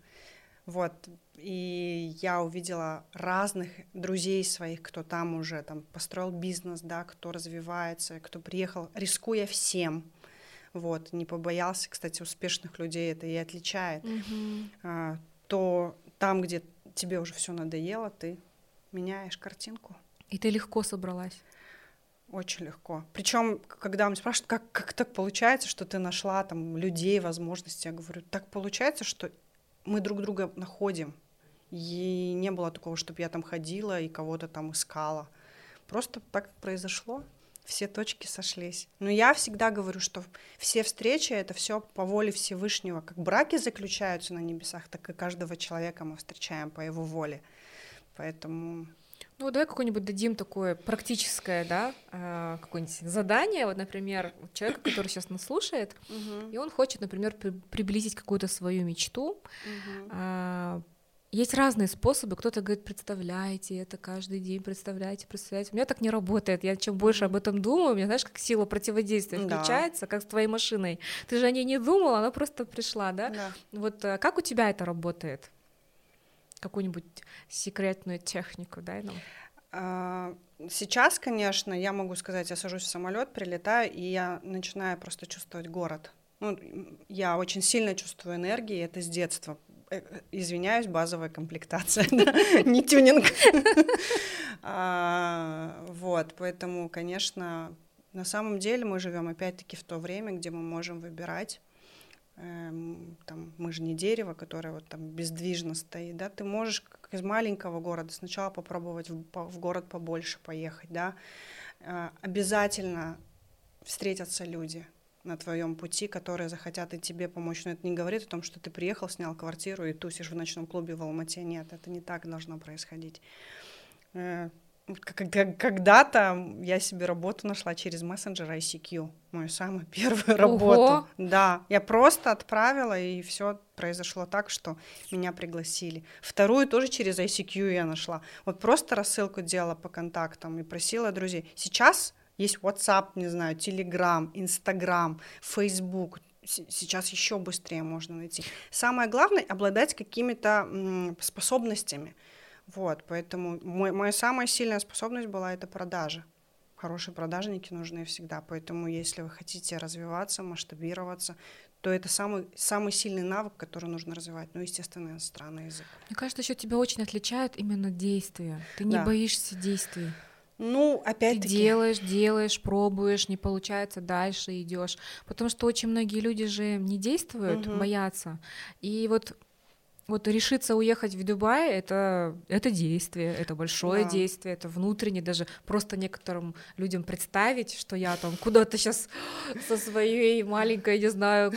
Вот, и я увидела разных друзей своих, кто там уже там построил бизнес, да, кто развивается, кто приехал, рискуя всем, вот, не побоялся, кстати, успешных людей это и отличает, mm-hmm. а, то там, где тебе уже все надоело, ты меняешь картинку. И ты легко собралась. Очень легко. Причем, когда меня спрашивают, как, как так получается, что ты нашла там людей, возможности, я говорю, так получается, что мы друг друга находим. И не было такого, чтобы я там ходила и кого-то там искала. Просто так произошло все точки сошлись. Но я всегда говорю, что все встречи это все по воле Всевышнего. Как браки заключаются на небесах, так и каждого человека мы встречаем по его воле. Поэтому ну, давай какое-нибудь дадим такое практическое, да, а, какое-нибудь задание. Вот, например, человек, который сейчас нас слушает, uh-huh. и он хочет, например, при- приблизить какую-то свою мечту, uh-huh. Есть разные способы. Кто-то говорит, представляйте это каждый день, представляйте, представляйте. У меня так не работает. Я чем больше об этом думаю, у меня, знаешь, как сила противодействия да. включается, как с твоей машиной. Ты же о ней не думала, она просто пришла, да? да. Вот э, как у тебя это работает? Какую-нибудь секретную технику дай нам. А, сейчас, конечно, я могу сказать, я сажусь в самолет, прилетаю, и я начинаю просто чувствовать город. Ну, я очень сильно чувствую энергии, это с детства. Э, извиняюсь, базовая комплектация, (laughs) не тюнинг. (laughs) А, вот, поэтому, конечно, на самом деле мы живем опять-таки в то время, где мы можем выбирать эм, там, мы же не дерево, которое вот там бездвижно стоит, да, ты можешь как из маленького города сначала попробовать в, в город побольше поехать, да, э, обязательно встретятся люди, на твоем пути, которые захотят и тебе помочь. Но это не говорит о том, что ты приехал, снял квартиру и тусишь в ночном клубе в Алмате. Нет, это не так должно происходить. Э, когда-то я себе работу нашла через мессенджер ICQ, мою самую (laughs) первую работу. Ого. Да, я просто отправила, и все произошло так, что меня пригласили. Вторую тоже через ICQ я нашла. Вот просто рассылку делала по контактам и просила друзей. Сейчас есть WhatsApp, не знаю, Telegram, Instagram, Facebook. Сейчас еще быстрее можно найти. Самое главное — обладать какими-то способностями. Вот, поэтому мой, моя самая сильная способность была это продажа. Хорошие продажники нужны всегда. Поэтому, если вы хотите развиваться, масштабироваться, то это самый, самый сильный навык, который нужно развивать. Ну, естественно, иностранный язык. Мне кажется, еще тебя очень отличает именно действие. Ты не да. боишься действий. Ну, опять-таки. Ты делаешь, делаешь, пробуешь, не получается, дальше идешь. Потому что очень многие люди же не действуют, угу. боятся. И вот вот решиться уехать в Дубай это это действие, это большое да. действие, это внутренне даже просто некоторым людям представить, что я там куда-то сейчас со своей маленькой, не знаю,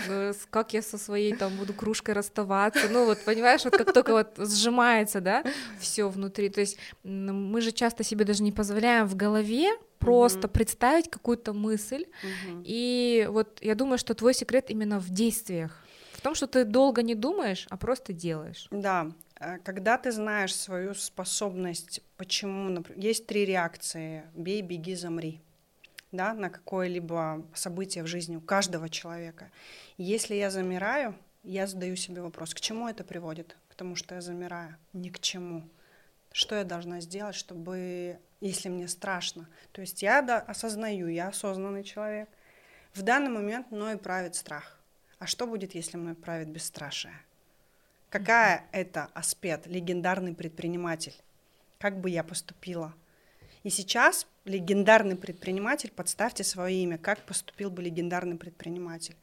как я со своей там буду кружкой расставаться, ну вот понимаешь, вот как только вот сжимается, да, все внутри, то есть мы же часто себе даже не позволяем в голове просто угу. представить какую-то мысль, угу. и вот я думаю, что твой секрет именно в действиях в том, что ты долго не думаешь, а просто делаешь. Да, э, когда ты знаешь свою способность, почему, например, есть три реакции: бей, беги, замри, да, на какое-либо событие в жизни у каждого человека. Если я замираю, я задаю себе вопрос, к чему это приводит? К тому, что я замираю, ни к чему. Что я должна сделать, чтобы, если мне страшно, то есть я осознаю, я осознанный человек. В данный момент мной правит страх а что будет, если мной правит бесстрашие? Какая mm-hmm. это аспект, легендарный предприниматель? Как бы я поступила? И сейчас легендарный предприниматель, подставьте свое имя, как поступил бы легендарный предприниматель.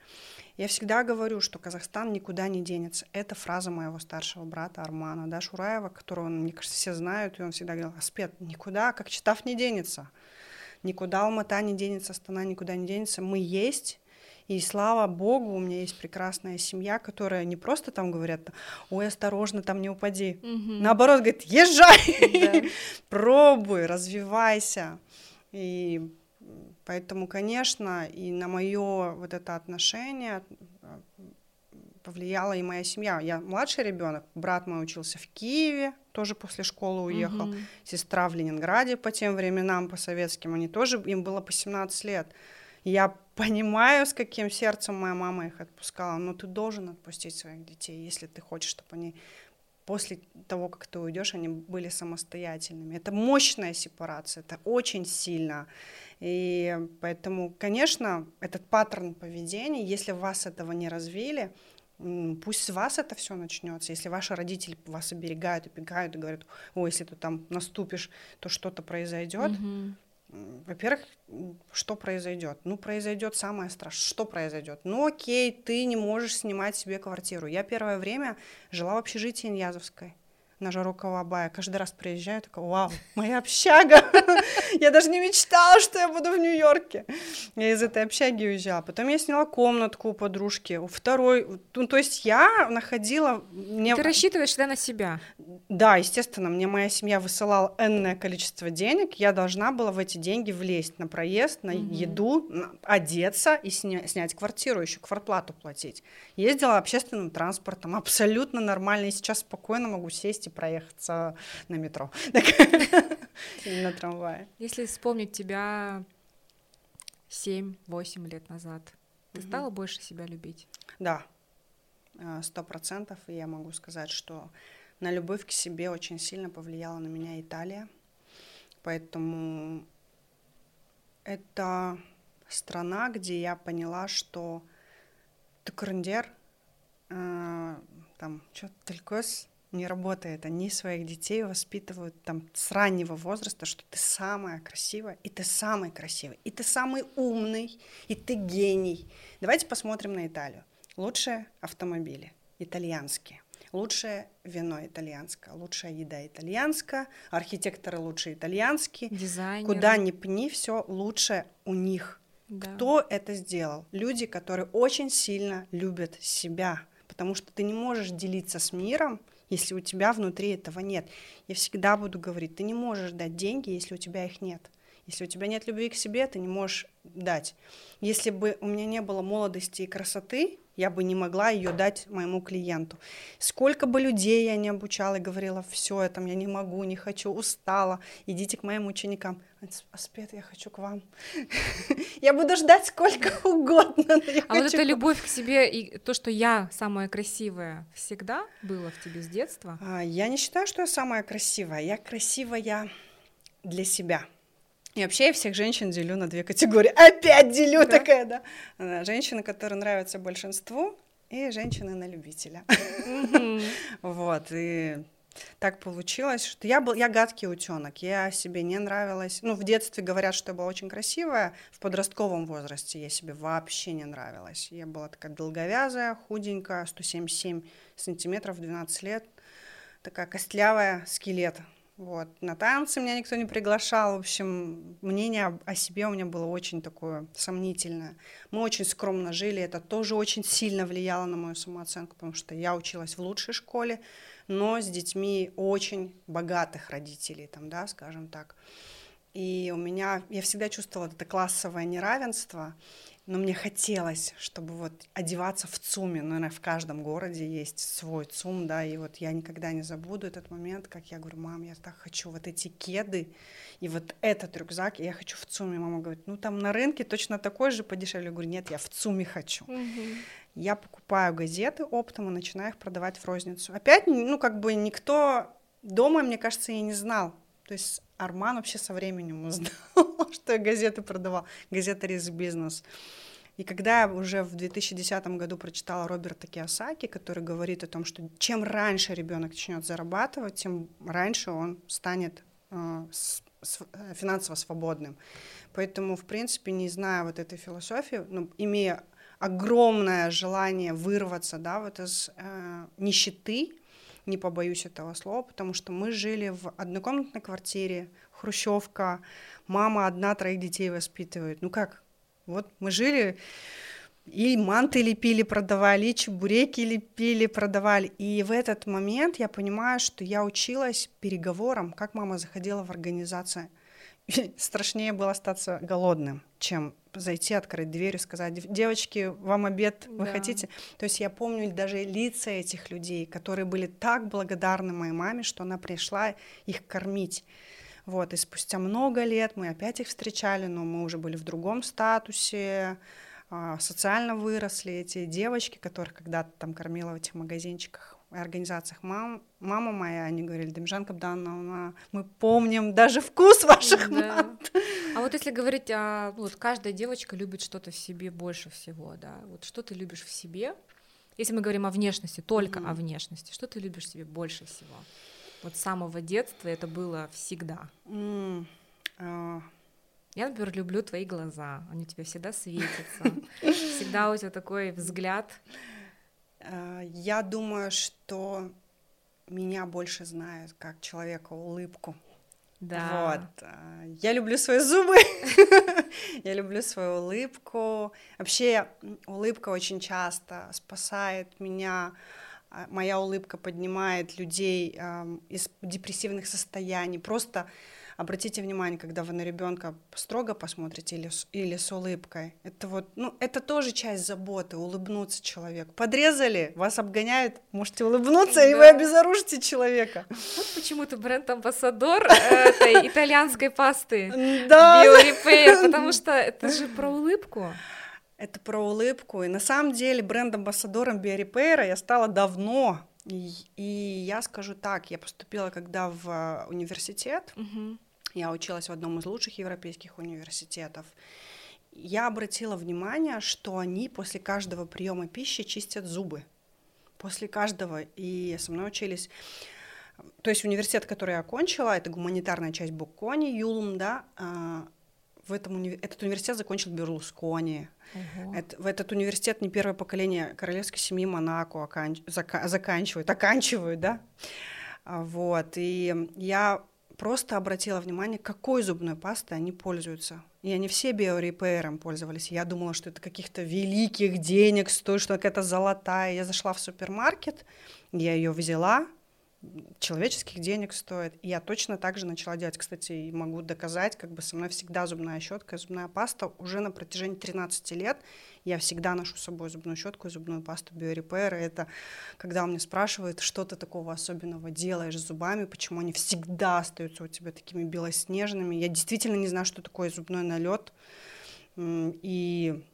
Я всегда говорю, что Казахстан никуда не денется. Это фраза моего старшего брата Армана, да, Шураева, которого, мне кажется, все знают, и он всегда говорил, Аспет, никуда, как читав, не денется. Никуда Алмата не денется, Астана никуда не денется. Мы есть, и слава богу, у меня есть прекрасная семья, которая не просто там говорят, ой, осторожно, там не упади. Угу. Наоборот, говорит, езжай, да. (laughs) пробуй, развивайся. И поэтому, конечно, и на мое вот это отношение э, повлияла и моя семья. Я младший ребенок, брат мой учился в Киеве, тоже после школы уехал, угу. сестра в Ленинграде по тем временам, по советским, они тоже, им было по 17 лет. Я понимаю, с каким сердцем моя мама их отпускала, но ты должен отпустить своих детей, если ты хочешь, чтобы они после того, как ты уйдешь, они были самостоятельными. Это мощная сепарация, это очень сильно. И поэтому, конечно, этот паттерн поведения, если вас этого не развили, пусть с вас это все начнется. Если ваши родители вас оберегают, опекают и говорят, о, если ты там наступишь, то что-то произойдет. Mm-hmm во-первых, что произойдет? Ну, произойдет самое страшное. Что произойдет? Ну, окей, ты не можешь снимать себе квартиру. Я первое время жила в общежитии Иньязовской на Жарокова Абая. Каждый раз приезжаю, такая, вау, моя общага. (laughs) Я даже не мечтала, что я буду в Нью-Йорке. Я из этой общаги уезжала. Потом я сняла комнатку у подружки, у второй. Ну, то есть я находила... Мне... Ты рассчитываешь всегда на себя? Да, естественно. Мне моя семья высылала энное количество денег. Я должна была в эти деньги влезть на проезд, на угу. еду, на... одеться и сня... снять квартиру, еще квартплату платить. Ездила общественным транспортом, абсолютно нормально. И сейчас спокойно могу сесть и проехаться на метро (laughs) или на трамвае. Если вспомнить тебя 7-8 лет назад, ты стала больше себя любить? Да, э, сто процентов. И я могу сказать, что на любовь к себе очень сильно повлияла на меня Италия, Поэтому это страна, где я поняла, что Тукрундер, э, там, что-то только не работает. Они своих детей воспитывают там с раннего возраста, что ты самая красивая, и ты самый красивый, и ты самый умный, и ты гений. Давайте посмотрим на Италию. Лучшие автомобили итальянские. Лучшее вино итальянское, лучшая еда итальянская, архитекторы лучшие итальянские. Дизайнеры. Куда ни пни, все лучше у них. Да. Кто это сделал? Люди, которые очень сильно любят себя, потому что ты не можешь делиться с миром, если у тебя внутри этого нет. Я всегда буду говорить, ты не можешь дать деньги, если у тебя их нет. Если у тебя нет любви к себе, ты не можешь дать. Если бы у меня не было молодости и красоты, я бы не могла ее дать моему клиенту. Сколько бы людей я не обучала и говорила, все это я не могу, не хочу, устала, идите к моим ученикам. Аспет, я хочу к вам. (laughs) Я буду ждать сколько (laughs) угодно. А вот эта любовь к себе и то, что я самая красивая, всегда было в тебе с детства? А, я не считаю, что я самая красивая. Я красивая для себя. И вообще я всех женщин делю на две категории. (laughs) Опять делю да? такая, да. Э, женщины, которые нравятся большинству, и женщины на любителя. (laughs) Вот, и так получилось, что я был, я гадкий утенок, я себе не нравилась. Ну, в детстве говорят, что я была очень красивая, в подростковом возрасте я себе вообще не нравилась. Я была такая долговязая, худенькая, 177 сантиметров, 12 лет, такая костлявая, скелет. Вот. На танцы меня никто не приглашал. В общем, мнение о себе у меня было очень такое сомнительное. Мы очень скромно жили. Это тоже очень сильно влияло на мою самооценку, потому что я училась в лучшей школе, но с детьми очень богатых родителей, там, да, скажем так. И у меня, я всегда чувствовала это классовое неравенство, но мне хотелось, чтобы вот одеваться в ЦУМе, ну, наверное, в каждом городе есть свой ЦУМ, да, и вот я никогда не забуду этот момент, как я говорю, мам, я так хочу вот эти кеды и вот этот рюкзак, и я хочу в ЦУМе. Мама говорит, ну, там на рынке точно такой же подешевле. Я говорю, нет, я в ЦУМе хочу. Угу. Я покупаю газеты оптом и начинаю их продавать в розницу. Опять, ну, как бы никто дома, мне кажется, и не знал. То есть Арман вообще со временем узнал, (laughs) что я газеты продавал, газета «Рис Бизнес». И когда я уже в 2010 году прочитала Роберта Киосаки, который говорит о том, что чем раньше ребенок начнет зарабатывать, тем раньше он станет э, э, финансово свободным. Поэтому, в принципе, не зная вот этой философии, ну, имея огромное желание вырваться да, вот из э, нищеты, не побоюсь этого слова, потому что мы жили в однокомнатной квартире, хрущевка, мама одна троих детей воспитывает. Ну как? Вот мы жили, и манты лепили, продавали, и чебуреки лепили, продавали. И в этот момент я понимаю, что я училась переговорам, как мама заходила в организацию. (laughs) страшнее было остаться голодным, чем зайти, открыть дверь и сказать, девочки, вам обед, вы да. хотите? То есть я помню даже лица этих людей, которые были так благодарны моей маме, что она пришла их кормить. Вот, и спустя много лет мы опять их встречали, но мы уже были в другом статусе, а, социально выросли эти девочки, которых когда-то там кормила в этих магазинчиках, организациях мам, мама моя, они говорили, Демжан Кабдановна, мы помним даже вкус ваших да. мат. А вот если говорить о... Вот каждая девочка любит что-то в себе больше всего, да. Вот что ты любишь в себе? Если мы говорим о внешности, только mm-hmm. о внешности, что ты любишь в себе больше всего? Вот с самого детства это было всегда. Mm. Uh. Я, например, люблю твои глаза, они у тебя всегда светятся, (laughs) всегда у тебя такой взгляд я думаю, что меня больше знают как человека улыбку. Да. Вот. Э, я люблю свои зубы, (laughs) я люблю свою улыбку. Вообще улыбка очень часто спасает меня. Э, моя улыбка поднимает людей эм, из депрессивных состояний. Просто Обратите внимание, когда вы на ребенка строго посмотрите или, или с улыбкой. Это вот, ну, это тоже часть заботы, улыбнуться человеку. Подрезали, вас обгоняют, можете улыбнуться, да. и вы обезоружите человека. Вот почему-то бренд-амбассадор этой итальянской пасты да. Repair, потому что это же (laughs) про улыбку. Это про улыбку. И на самом деле бренд-амбассадором Биорепейра я стала давно. И, и я скажу так, я поступила когда в университет, угу. Я училась в одном из лучших европейских университетов. Я обратила внимание, что они после каждого приема пищи чистят зубы. После каждого. И со мной учились то есть университет, который я окончила, это гуманитарная часть Буккони, Юлум, да, а, в этом уни... этот университет закончил Берлускони. Угу. Это, в этот университет не первое поколение королевской семьи Монако оканч... зака... заканчивают, оканчивают, да. А, вот, и я просто обратила внимание, какой зубной пастой они пользуются. И они все биорепейером пользовались. Я думала, что это каких-то великих денег стоит, что какая-то золотая. Я зашла в супермаркет, я ее взяла, человеческих денег стоит. Я точно так же начала делать. Кстати, и могу доказать, как бы со мной всегда зубная щетка и зубная паста уже на протяжении 13 лет. Я всегда ношу с собой зубную щетку и зубную пасту Биорепейр. Это когда у меня спрашивают, что ты такого особенного делаешь с зубами, почему они всегда остаются у тебя такими белоснежными. Я действительно не знаю, что такое зубной налет. И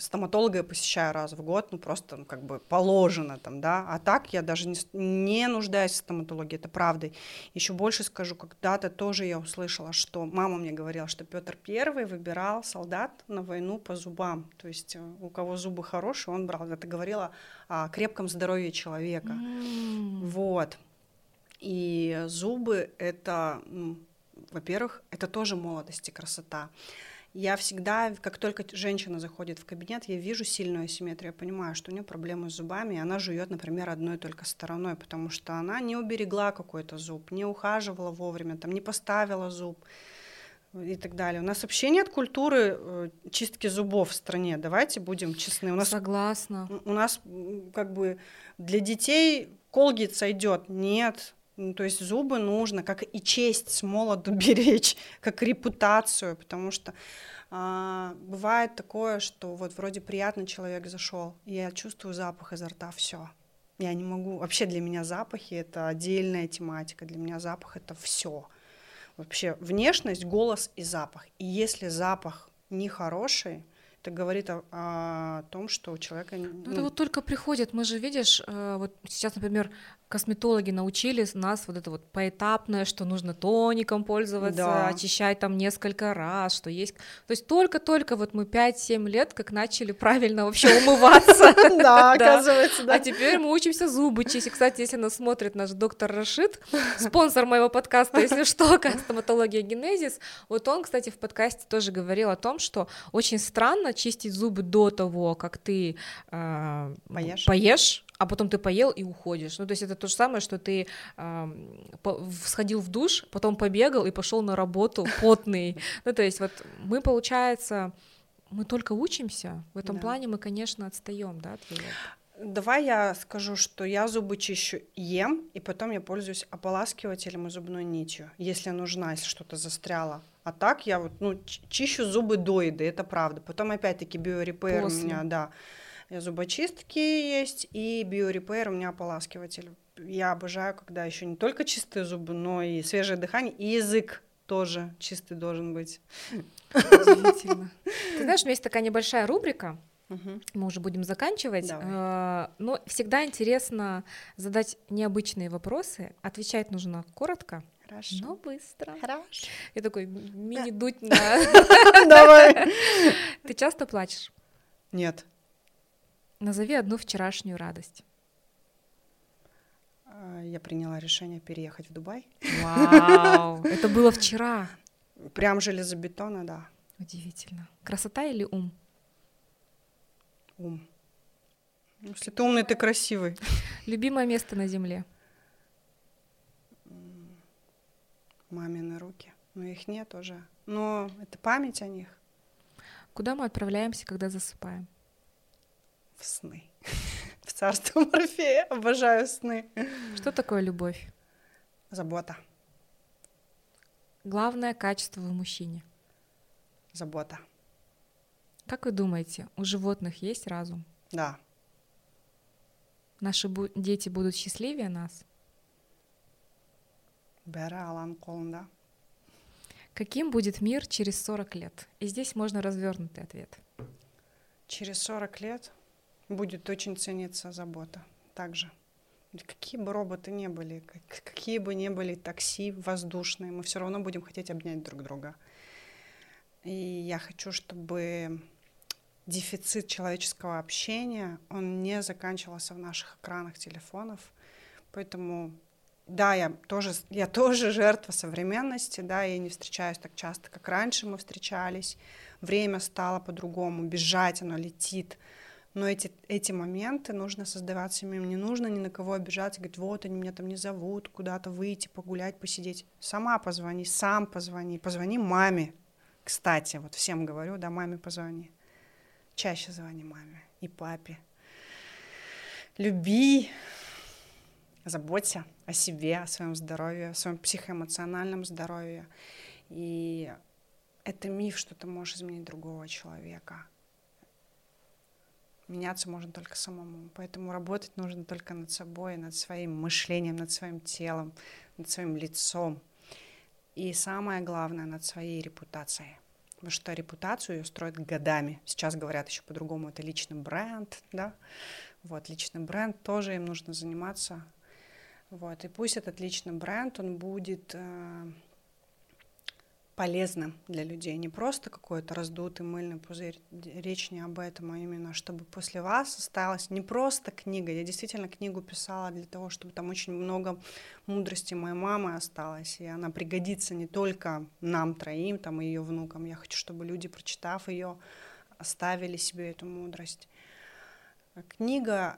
стоматолога я посещаю раз в год, ну просто ну, как бы положено там, да, а так я даже не, не нуждаюсь в стоматологии, это правда. Еще больше скажу, когда-то тоже я услышала, что мама мне говорила, что Петр Первый выбирал солдат на войну по зубам, то есть э, у кого зубы хорошие, он брал. Это говорила о крепком здоровье человека. Mm. Вот. И зубы это, ну, во-первых, это тоже молодость и красота я всегда, как только женщина заходит в кабинет, я вижу сильную асимметрию, я понимаю, что у нее проблемы с зубами, и она жует, например, одной только стороной, потому что она не уберегла какой-то зуб, не ухаживала вовремя, там, не поставила зуб и так далее. У нас вообще нет культуры э, чистки зубов в стране. Давайте будем честны. У нас, Согласна. У нас как бы для детей колгит сойдет. Нет, ну, то есть зубы нужно, как и честь с молоду (laughs) беречь, как репутацию, потому что а, бывает такое, что вот вроде приятный человек зашел, я чувствую запах изо рта, все. Я не могу. Вообще для меня запахи это отдельная тематика. Для меня запах это все. Вообще внешность, голос и запах. И если запах нехороший, это говорит о, о том, что у человека... Ну, ну, это вот только приходит, мы же, видишь, э, вот сейчас, например, косметологи научили нас вот это вот поэтапное, что нужно тоником пользоваться, да. очищать там несколько раз, что есть... То есть только-только вот мы 5-7 лет как начали правильно вообще (laughs) умываться. (laughs) Да, оказывается, да. А теперь мы учимся зубы чистить. Кстати, если нас смотрит наш доктор Рашид, (laughs) спонсор моего подкаста, если что, стоматология генезис, вот он, кстати, в подкасте тоже говорил о том, что очень странно чистить зубы до того, как ты а, поешь а потом ты поел и уходишь. Ну, то есть это то же самое, что ты э, сходил в душ, потом побегал и пошел на работу (laughs) потный. Ну, то есть вот мы, получается, мы только учимся. В этом да. плане мы, конечно, отстаем, да, Давай я скажу, что я зубы чищу ем, и потом я пользуюсь ополаскивателем и зубной нитью, если нужна, если что-то застряло. А так я вот, ну, чищу зубы до еды, это правда. Потом опять-таки биорепейр у меня, да зубочистки есть, и биорепейр у меня ополаскиватель. Я обожаю, когда еще не только чистые зубы, но и свежее дыхание, и язык тоже чистый должен быть. Удивительно. Ты знаешь, у меня есть такая небольшая рубрика, Угу. Мы уже будем заканчивать. Давай. А, но всегда интересно задать необычные вопросы. Отвечать нужно коротко. Хорошо. Но быстро. Хорошо. Я такой мини-дуть (laughs) на... Давай. (laughs) Ты часто плачешь? Нет. Назови одну вчерашнюю радость. А, я приняла решение переехать в Дубай. Вау, (laughs) это было вчера. Прям железобетона, да. Удивительно. Красота или ум? Ум. Если ты умный, ты красивый. (laughs) Любимое место на земле? Мамины руки. Но их нет уже. Но это память о них. Куда мы отправляемся, когда засыпаем? В сны. (laughs) В царство Морфея. Обожаю сны. Что такое любовь? Забота. Главное качество в мужчине? Забота. Как вы думаете, у животных есть разум? Да. Наши бу- дети будут счастливее нас? Колн, Каким будет мир через 40 лет? И здесь можно развернутый ответ. Через 40 лет будет очень цениться забота также. Какие бы роботы не были, какие бы ни были такси воздушные, мы все равно будем хотеть обнять друг друга. И я хочу, чтобы дефицит человеческого общения, он не заканчивался в наших экранах телефонов. Поэтому, да, я тоже, я тоже жертва современности, да, я не встречаюсь так часто, как раньше мы встречались. Время стало по-другому, бежать оно летит. Но эти, эти моменты нужно создавать самим. Не нужно ни на кого обижаться, говорить, вот они меня там не зовут, куда-то выйти, погулять, посидеть. Сама позвони, сам позвони, позвони маме. Кстати, вот всем говорю, да, маме позвони. Чаще звони маме и папе. Люби, заботься о себе, о своем здоровье, о своем психоэмоциональном здоровье. И это миф, что ты можешь изменить другого человека меняться можно только самому. Поэтому работать нужно только над собой, над своим мышлением, над своим телом, над своим лицом. И самое главное, над своей репутацией. Потому что репутацию ее строят годами. Сейчас говорят еще по-другому, это личный бренд, да. Вот, личный бренд, тоже им нужно заниматься. Вот, и пусть этот личный бренд, он будет э, полезным для людей, не просто какой-то раздутый мыльный пузырь, речь не об этом, а именно, чтобы после вас осталась не просто книга, я действительно книгу писала для того, чтобы там очень много мудрости моей мамы осталось, и она пригодится не только нам троим, там, и ее внукам, я хочу, чтобы люди, прочитав ее, оставили себе эту мудрость. Книга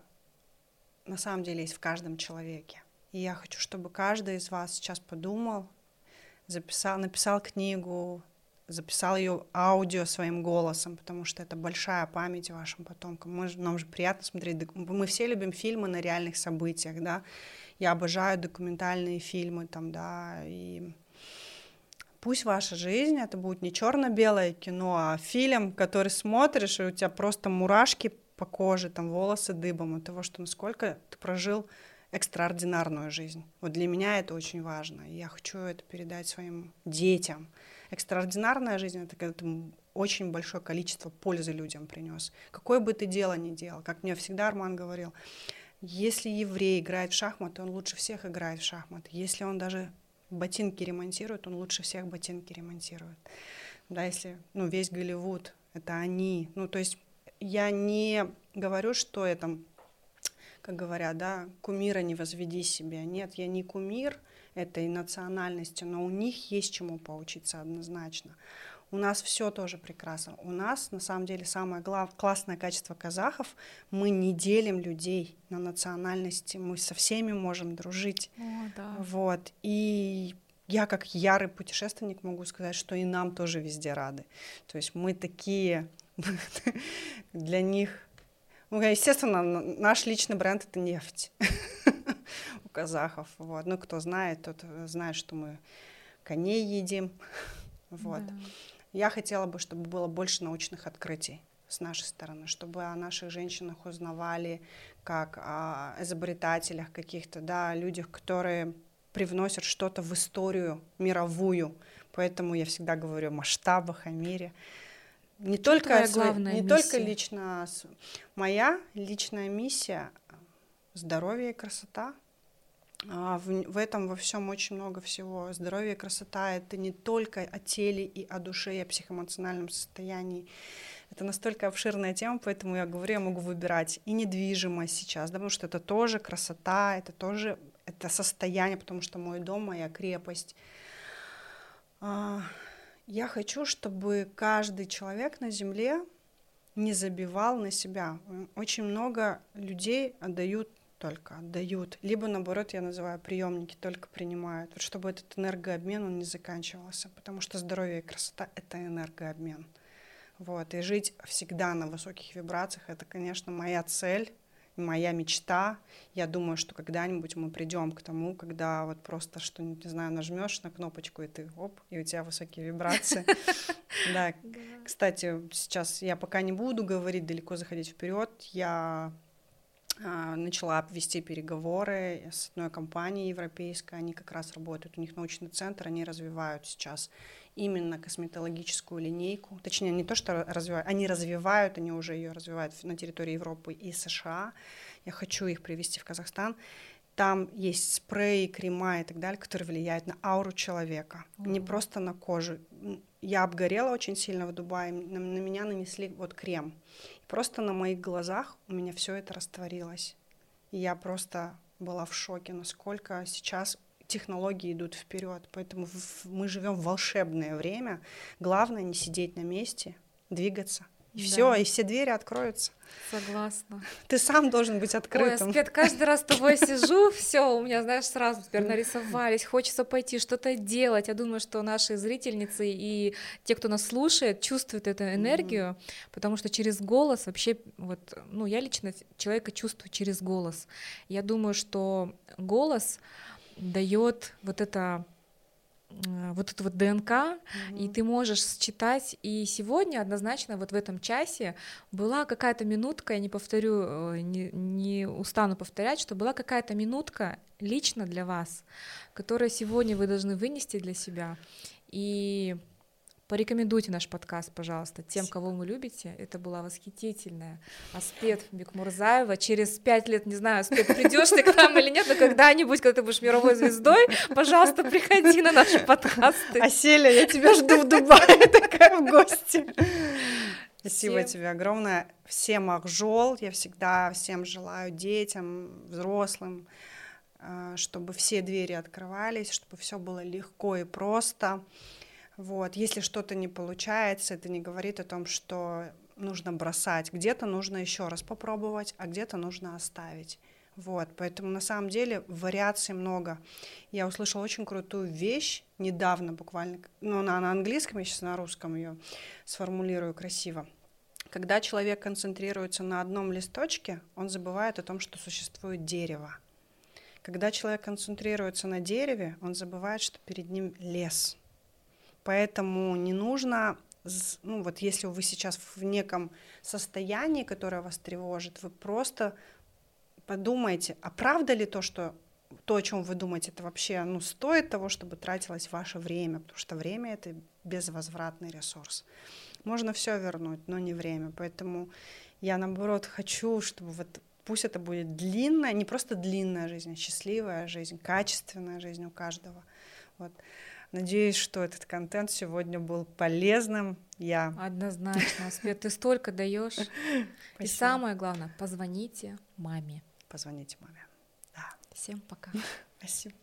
на самом деле есть в каждом человеке, и я хочу, чтобы каждый из вас сейчас подумал, записал, написал книгу, записал ее аудио своим голосом, потому что это большая память вашим потомкам. Мы, нам же приятно смотреть. Мы все любим фильмы на реальных событиях, да. Я обожаю документальные фильмы, там, да, и пусть ваша жизнь это будет не черно-белое кино, а фильм, который смотришь, и у тебя просто мурашки по коже, там волосы дыбом от того, что насколько ты прожил экстраординарную жизнь. Вот для меня это очень важно. Я хочу это передать своим детям. Экстраординарная жизнь — это когда ты очень большое количество пользы людям принес. Какое бы ты дело ни делал, как мне всегда Арман говорил, если еврей играет в шахматы, он лучше всех играет в шахматы. Если он даже ботинки ремонтирует, он лучше всех ботинки ремонтирует. Да, если ну, весь Голливуд — это они. Ну, то есть я не говорю, что это как говорят, да, кумира не возведи себе. Нет, я не кумир этой национальности, но у них есть чему поучиться однозначно. У нас все тоже прекрасно. У нас, на самом деле, самое глав... классное качество казахов, мы не делим людей на национальности, мы со всеми можем дружить. О, да. Вот. И я как ярый путешественник могу сказать, что и нам тоже везде рады. То есть мы такие (laughs) для них ну, естественно, наш личный бренд — это нефть (laughs) у казахов. Вот. Ну, кто знает, тот знает, что мы коней едим. (laughs) Вот. Да. Я хотела бы, чтобы было больше научных открытий с нашей стороны, чтобы о наших женщинах узнавали как о изобретателях каких-то, да, людях, которые привносят что-то в историю мировую. Поэтому я всегда говорю о масштабах, о мире не Что только главная не миссия? только лично моя личная миссия здоровье и красота. А в, в этом во всем очень много всего. Здоровье и красота это не только о теле и о душе, и о психоэмоциональном состоянии. Это настолько обширная тема, поэтому я говорю, я могу выбирать и недвижимость сейчас, да, потому что это тоже красота, это тоже это состояние, потому что мой дом, моя крепость. А, я хочу, чтобы каждый человек на Земле не забивал на себя. Очень много людей отдают только отдают, либо наоборот, я называю приемники, только принимают, вот чтобы этот энергообмен он не заканчивался, потому что здоровье и красота — это энергообмен. Вот, и жить всегда на высоких вибрациях — это, конечно, моя цель, моя мечта. Я думаю, что когда-нибудь мы придем к тому, когда вот просто что не знаю, нажмешь на кнопочку, и ты оп, и у тебя высокие вибрации. (laughs) Да, кстати, сейчас я пока не буду говорить, далеко заходить вперед. Я а, начала вести переговоры с одной компанией европейской, они как раз работают, у них научный центр, они развивают сейчас именно косметологическую линейку, точнее не то, что развивают, они развивают, они уже ее развивают на территории Европы и США. Я хочу их привести в Казахстан. там есть спреи, крема и так далее, которые влияют на ауру человека, mm-hmm. не просто на кожу. Я обгорела очень сильно в Дубае, на, на меня нанесли вот крем. И просто на моих глазах у меня все это растворилось. И я просто была в шоке, насколько сейчас технологии идут вперед. Поэтому мы живем в волшебное время. Главное не сидеть на месте, двигаться. И да. все, и все двери откроются. Согласна. Ты сам должен быть открытым. Ой, Аспет, каждый раз с тобой сижу, все, у меня, знаешь, сразу теперь нарисовались, хочется пойти что-то делать. Я думаю, что наши зрительницы и те, кто нас слушает, чувствуют эту энергию, mm-hmm. потому что через голос вообще, вот, ну, я лично человека чувствую через голос. Я думаю, что голос дает вот это Э, вот эту вот ДНК, mm-hmm. и ты можешь считать. И сегодня однозначно вот в этом часе была какая-то минутка, я не повторю, э, не, не устану повторять, что была какая-то минутка лично для вас, которую сегодня вы должны вынести для себя. И Порекомендуйте наш подкаст, пожалуйста, тем, кого вы любите. Это была восхитительная Аспет Бекмурзаева. Через пять лет, не знаю, Аспет, придешь ты к нам или нет, но когда-нибудь, когда ты будешь мировой звездой, пожалуйста, приходи на наши подкасты. Аселя, я тебя жду в Дубае, (laughs) такая в гости. Спасибо всем. тебе огромное. Всем ахжол. Я всегда всем желаю детям, взрослым, э, чтобы все двери открывались, чтобы все было легко и просто. Вот. Если что-то не получается, это не говорит о том, что нужно бросать. Где-то нужно еще раз попробовать, а где-то нужно оставить. Вот, поэтому на самом деле вариаций много. Я услышала очень крутую вещь недавно буквально, ну, она на английском, я сейчас на русском ее сформулирую красиво. Когда человек концентрируется на одном листочке, он забывает о том, что существует дерево. Когда человек концентрируется на дереве, он забывает, что перед ним лес – Поэтому не нужно, ну вот если вы сейчас в неком состоянии, которое вас тревожит, вы просто подумайте, а правда ли то, что то, о чем вы думаете, это вообще ну, стоит того, чтобы тратилось ваше время, потому что время это безвозвратный ресурс. Можно все вернуть, но не время. Поэтому я наоборот хочу, чтобы вот пусть это будет длинная, не просто длинная жизнь, а счастливая жизнь, качественная жизнь у каждого. Вот. Надеюсь, что этот контент сегодня был полезным. Я однозначно, Свет, ты столько даешь. (laughs) И самое главное, позвоните маме. Позвоните маме. Да. Всем пока. (laughs) Спасибо.